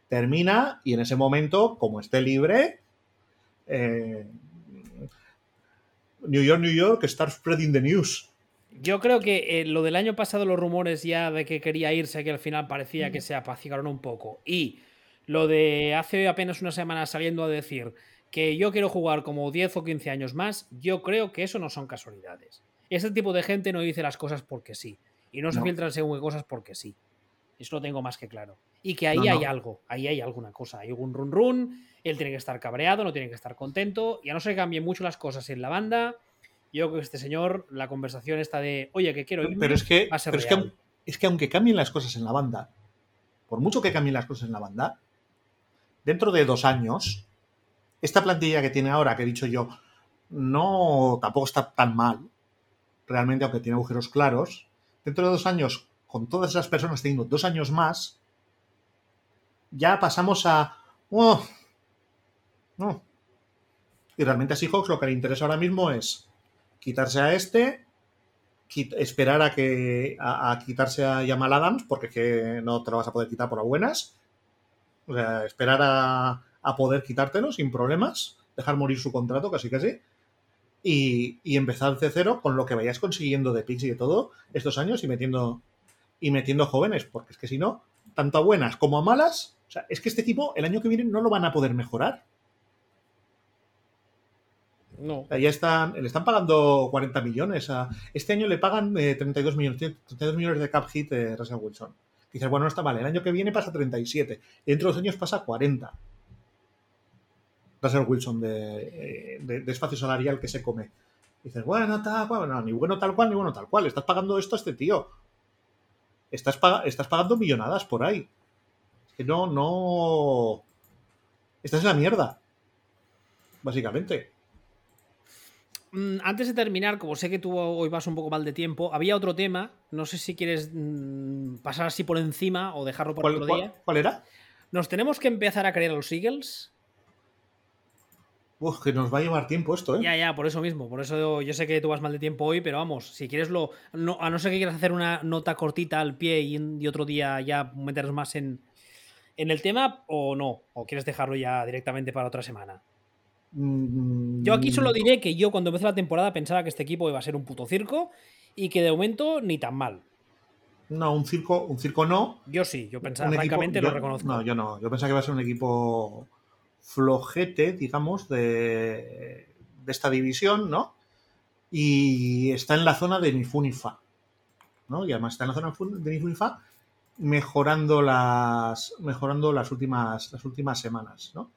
termina y en ese momento, como esté libre, eh, New York, New York, start spreading the news. Yo creo que eh, lo del año pasado, los rumores ya de que quería irse, que al final parecía que se apaciguaron un poco. Y lo de hace apenas una semana saliendo a decir que yo quiero jugar como 10 o 15 años más, yo creo que eso no son casualidades. Ese tipo de gente no dice las cosas porque sí. Y no se filtran según qué cosas porque sí. Eso lo tengo más que claro. Y que ahí hay algo, ahí hay alguna cosa, hay un run run, él tiene que estar cabreado, no tiene que estar contento, y a no ser que cambien mucho las cosas en la banda, yo creo que este señor, la conversación está de, oye, que quiero irme, pero es que, pero es que, es que aunque cambien las cosas en la banda, por mucho que cambien las cosas en la banda, dentro de dos años, esta plantilla que tiene ahora, que he dicho yo, no tampoco está tan mal, realmente, aunque tiene agujeros claros, dentro de dos años, con todas esas personas teniendo dos años más, ya pasamos a. Oh, no. Y realmente a Seahawks lo que le interesa ahora mismo es quitarse a este, esperar a que a, quitarse a Jamal Adams, porque que no te lo vas a poder quitar por las buenas. O sea, esperar a, a poder quitártelo sin problemas, dejar morir su contrato, casi casi. Y, y, empezar de cero con lo que vayas consiguiendo de picks y de todo estos años y metiendo y metiendo jóvenes, porque es que si no, tanto a buenas como a malas, o sea, es que este equipo el año que viene no lo van a poder mejorar. No. ya están, le están pagando 40 millones. A, este año le pagan 32 eh, millones, 32 millones de cap hit de Russell Wilson. dices, bueno, no está mal. El año que viene pasa 37. Y dentro de dos años pasa 40. Russell Wilson de, de, espacio salarial que se come. dices, bueno, tal cual, ni bueno tal cual, ni bueno tal cual. Estás pagando esto a este tío. Estás, estás pagando millonadas por ahí que no, no. Esta es la mierda. Básicamente. Mm, antes de terminar, como sé que tú hoy vas un poco mal de tiempo, había otro tema. No sé si quieres mm, pasar así por encima o dejarlo por otro día. ¿Cuál era? ¿Nos tenemos que empezar a creer a los Eagles? Uf, que nos va a llevar tiempo esto, ¿eh? Ya, ya, por eso mismo. Por eso yo sé que tú vas mal de tiempo hoy, pero vamos, si quieres lo. a no ser que quieras hacer una nota cortita al pie y, y otro día ya meternos más en, en el tema o no? ¿O quieres dejarlo ya directamente para otra semana? Yo aquí solo diré que yo cuando empecé la temporada pensaba que este equipo iba a ser un puto circo y que de momento ni tan mal. No, un circo, un circo no. Yo sí, yo pensaba, francamente lo reconozco. No, yo no. Yo pensaba que iba a ser un equipo flojete, digamos, de, esta división, ¿no? Y está en la zona de Nifunifa. ¿no? Y además está en la zona de Nifunifa mejorando las, mejorando las últimas, las últimas semanas, ¿no?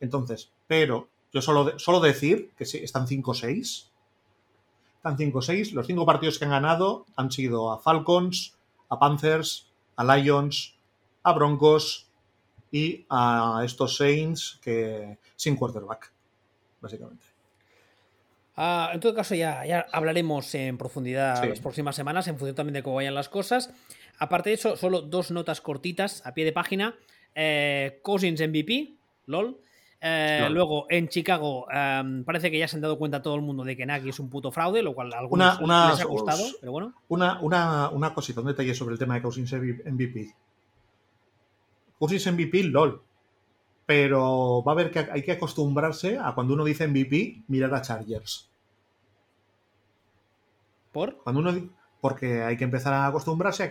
Entonces, pero yo solo, solo decir que sí, están 5-6. Están 5-6. Los cinco partidos que han ganado han sido a Falcons, a Panthers, a Lions, a Broncos y a estos Saints que sin quarterback, básicamente. Ah, en todo caso, ya, ya hablaremos en profundidad las próximas semanas, en función también de cómo vayan las cosas. Aparte de eso, solo dos notas cortitas a pie de página. Eh, Cousins MVP, LOL. Eh, luego, en Chicago, em, parece que ya se han dado cuenta todo el mundo de que Nagy es un puto fraude, lo cual a algunos les ha gustado, pero bueno. Una, una, una cosita, un detalle sobre el tema de Cousins MVP. Cousins MVP, LOL. Pero va a haber que hay que acostumbrarse a cuando uno dice MVP, mirar a Chargers. ¿Por? Cuando uno porque hay que empezar a acostumbrarse a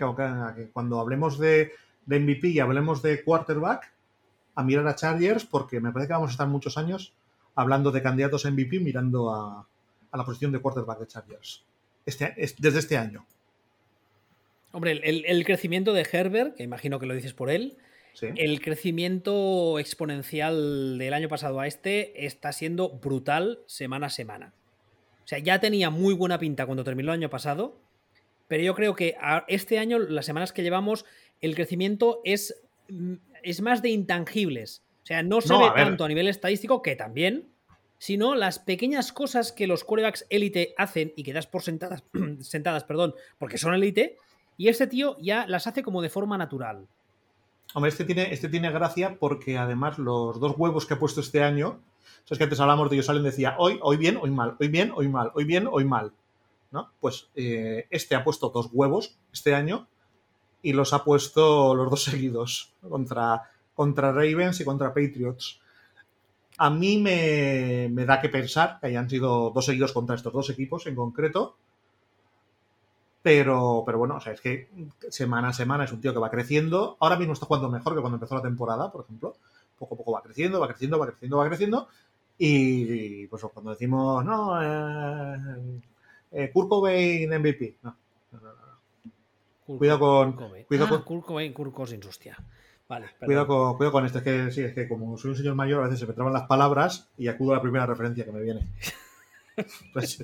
que, cuando hablemos de, MVP y hablemos de quarterback, a mirar a Chargers, porque me parece que vamos a estar muchos años hablando de candidatos a MVP mirando a, la posición de quarterback de Chargers. Este, desde este año. Hombre, el, crecimiento de Herbert, que imagino que lo dices por él, el crecimiento exponencial del año pasado a este está siendo brutal semana a semana. O sea, ya tenía muy buena pinta cuando terminó el año pasado pero yo creo que este año, las semanas que llevamos, el crecimiento es, es más de intangibles. O sea, no se ve tanto a nivel estadístico, que también, sino las pequeñas cosas que los quarterbacks élite hacen y que das por sentadas, sentadas, perdón, porque son élite, y este tío ya las hace como de forma natural. Hombre, este tiene, este tiene gracia porque además los dos huevos que ha puesto este año, sabes que antes hablamos de ellos, salen decía hoy, hoy bien, hoy mal, hoy bien, hoy mal, hoy bien, hoy mal. ¿no? Pues eh, este ha puesto dos huevos este año y los ha puesto los dos seguidos contra, contra Ravens y contra Patriots. A mí me, me da que pensar que hayan sido dos seguidos contra estos dos equipos en concreto. Pero, pero bueno, o sea, es que semana a semana es un tío que va creciendo. Ahora mismo está jugando mejor que cuando empezó la temporada, por ejemplo. Poco a poco va creciendo, va creciendo, va creciendo, va creciendo. Y pues cuando decimos, no, eh, eh, Kurt Cobain MVP. No, no, no, Cuidado con. Cuidado ah, con... Kurt Kurt Cousins, hostia. Vale, cuidado con, cuidado con esto, es que sí, es que como soy un señor mayor, a veces se me traban las palabras y acudo a la primera referencia que me viene. Pues,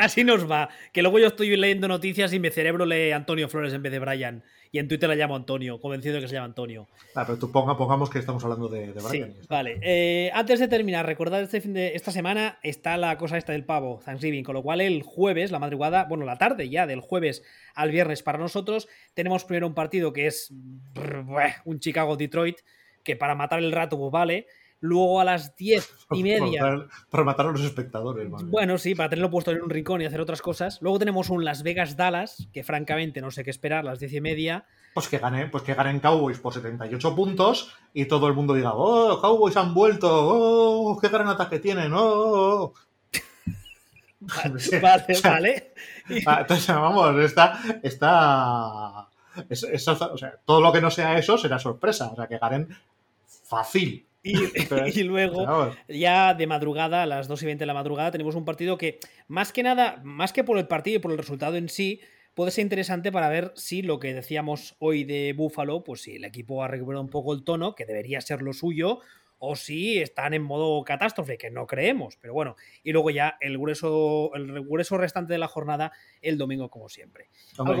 así, nos va. Que luego yo estoy leyendo noticias y mi cerebro lee Antonio Flores en vez de Brian. Y en Twitter le llamo Antonio, convencido de que se llama Antonio. Ah, pero tú ponga, pongamos que estamos hablando de, Brian. vale. Eh, antes de terminar, recordad este fin de esta semana está la cosa esta del pavo, Thanksgiving, con lo cual el jueves, la madrugada, bueno, la tarde ya, del jueves al viernes para nosotros, tenemos primero un partido que es un Chicago-Detroit, que para matar el rato pues vale. Luego a las diez y media. Para, matar a los espectadores. Bueno, sí, para tenerlo puesto en un rincón y hacer otras cosas. Luego tenemos un Las Vegas Dallas, que francamente no sé qué esperar, las diez y media. Pues que gane, pues que ganen Cowboys por 78 puntos y todo el mundo diga, oh, Cowboys han vuelto, oh, qué gran ataque tienen, oh. Vale, vale, Entonces, vamos, está, está, o sea, todo lo que no sea eso será sorpresa, o sea, que ganen fácil. Y, luego, ya de madrugada, a las 2 y 20 de la madrugada, tenemos un partido que, más que nada, más que por el partido y por el resultado en sí, puede ser interesante para ver si lo que decíamos hoy de Buffalo, pues si el equipo ha recuperado un poco el tono, que debería ser lo suyo, o si están en modo catástrofe, que no creemos, pero bueno, y luego ya el grueso, el grueso restante de la jornada el domingo, como siempre.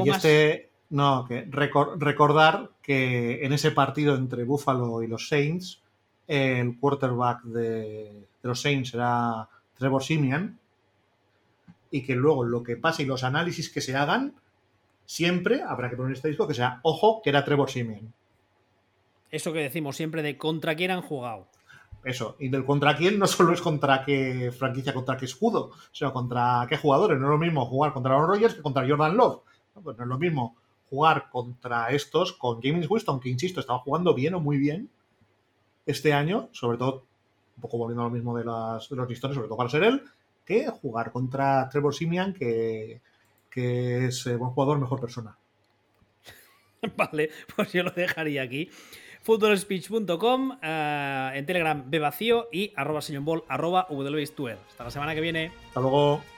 y este, no, que recordar que en ese partido entre Buffalo y los Saints, el quarterback de, los Saints será Trevor Simian y que luego lo que pase y los análisis que se hagan, siempre habrá que poner este disco que sea, ojo, que era Trevor Simian. Eso que decimos siempre de contra quién han jugado. Eso, y del contra quién no solo es contra qué franquicia, contra qué escudo, sino contra qué jugadores. No es lo mismo jugar contra los Rogers que contra Jordan Love. No, pues no es lo mismo jugar contra estos con James Winston, que insisto, estaba jugando bien o muy bien, este año, sobre todo, un poco volviendo a lo mismo de, las, de los listones, sobre todo para ser él, que jugar contra Trevor Simian, que, que es eh, buen jugador, mejor persona. Vale, pues yo lo dejaría aquí. Footballspeech.com, eh, en Telegram B vacío y arroba señorbol arroba Hasta la semana que viene. Hasta luego.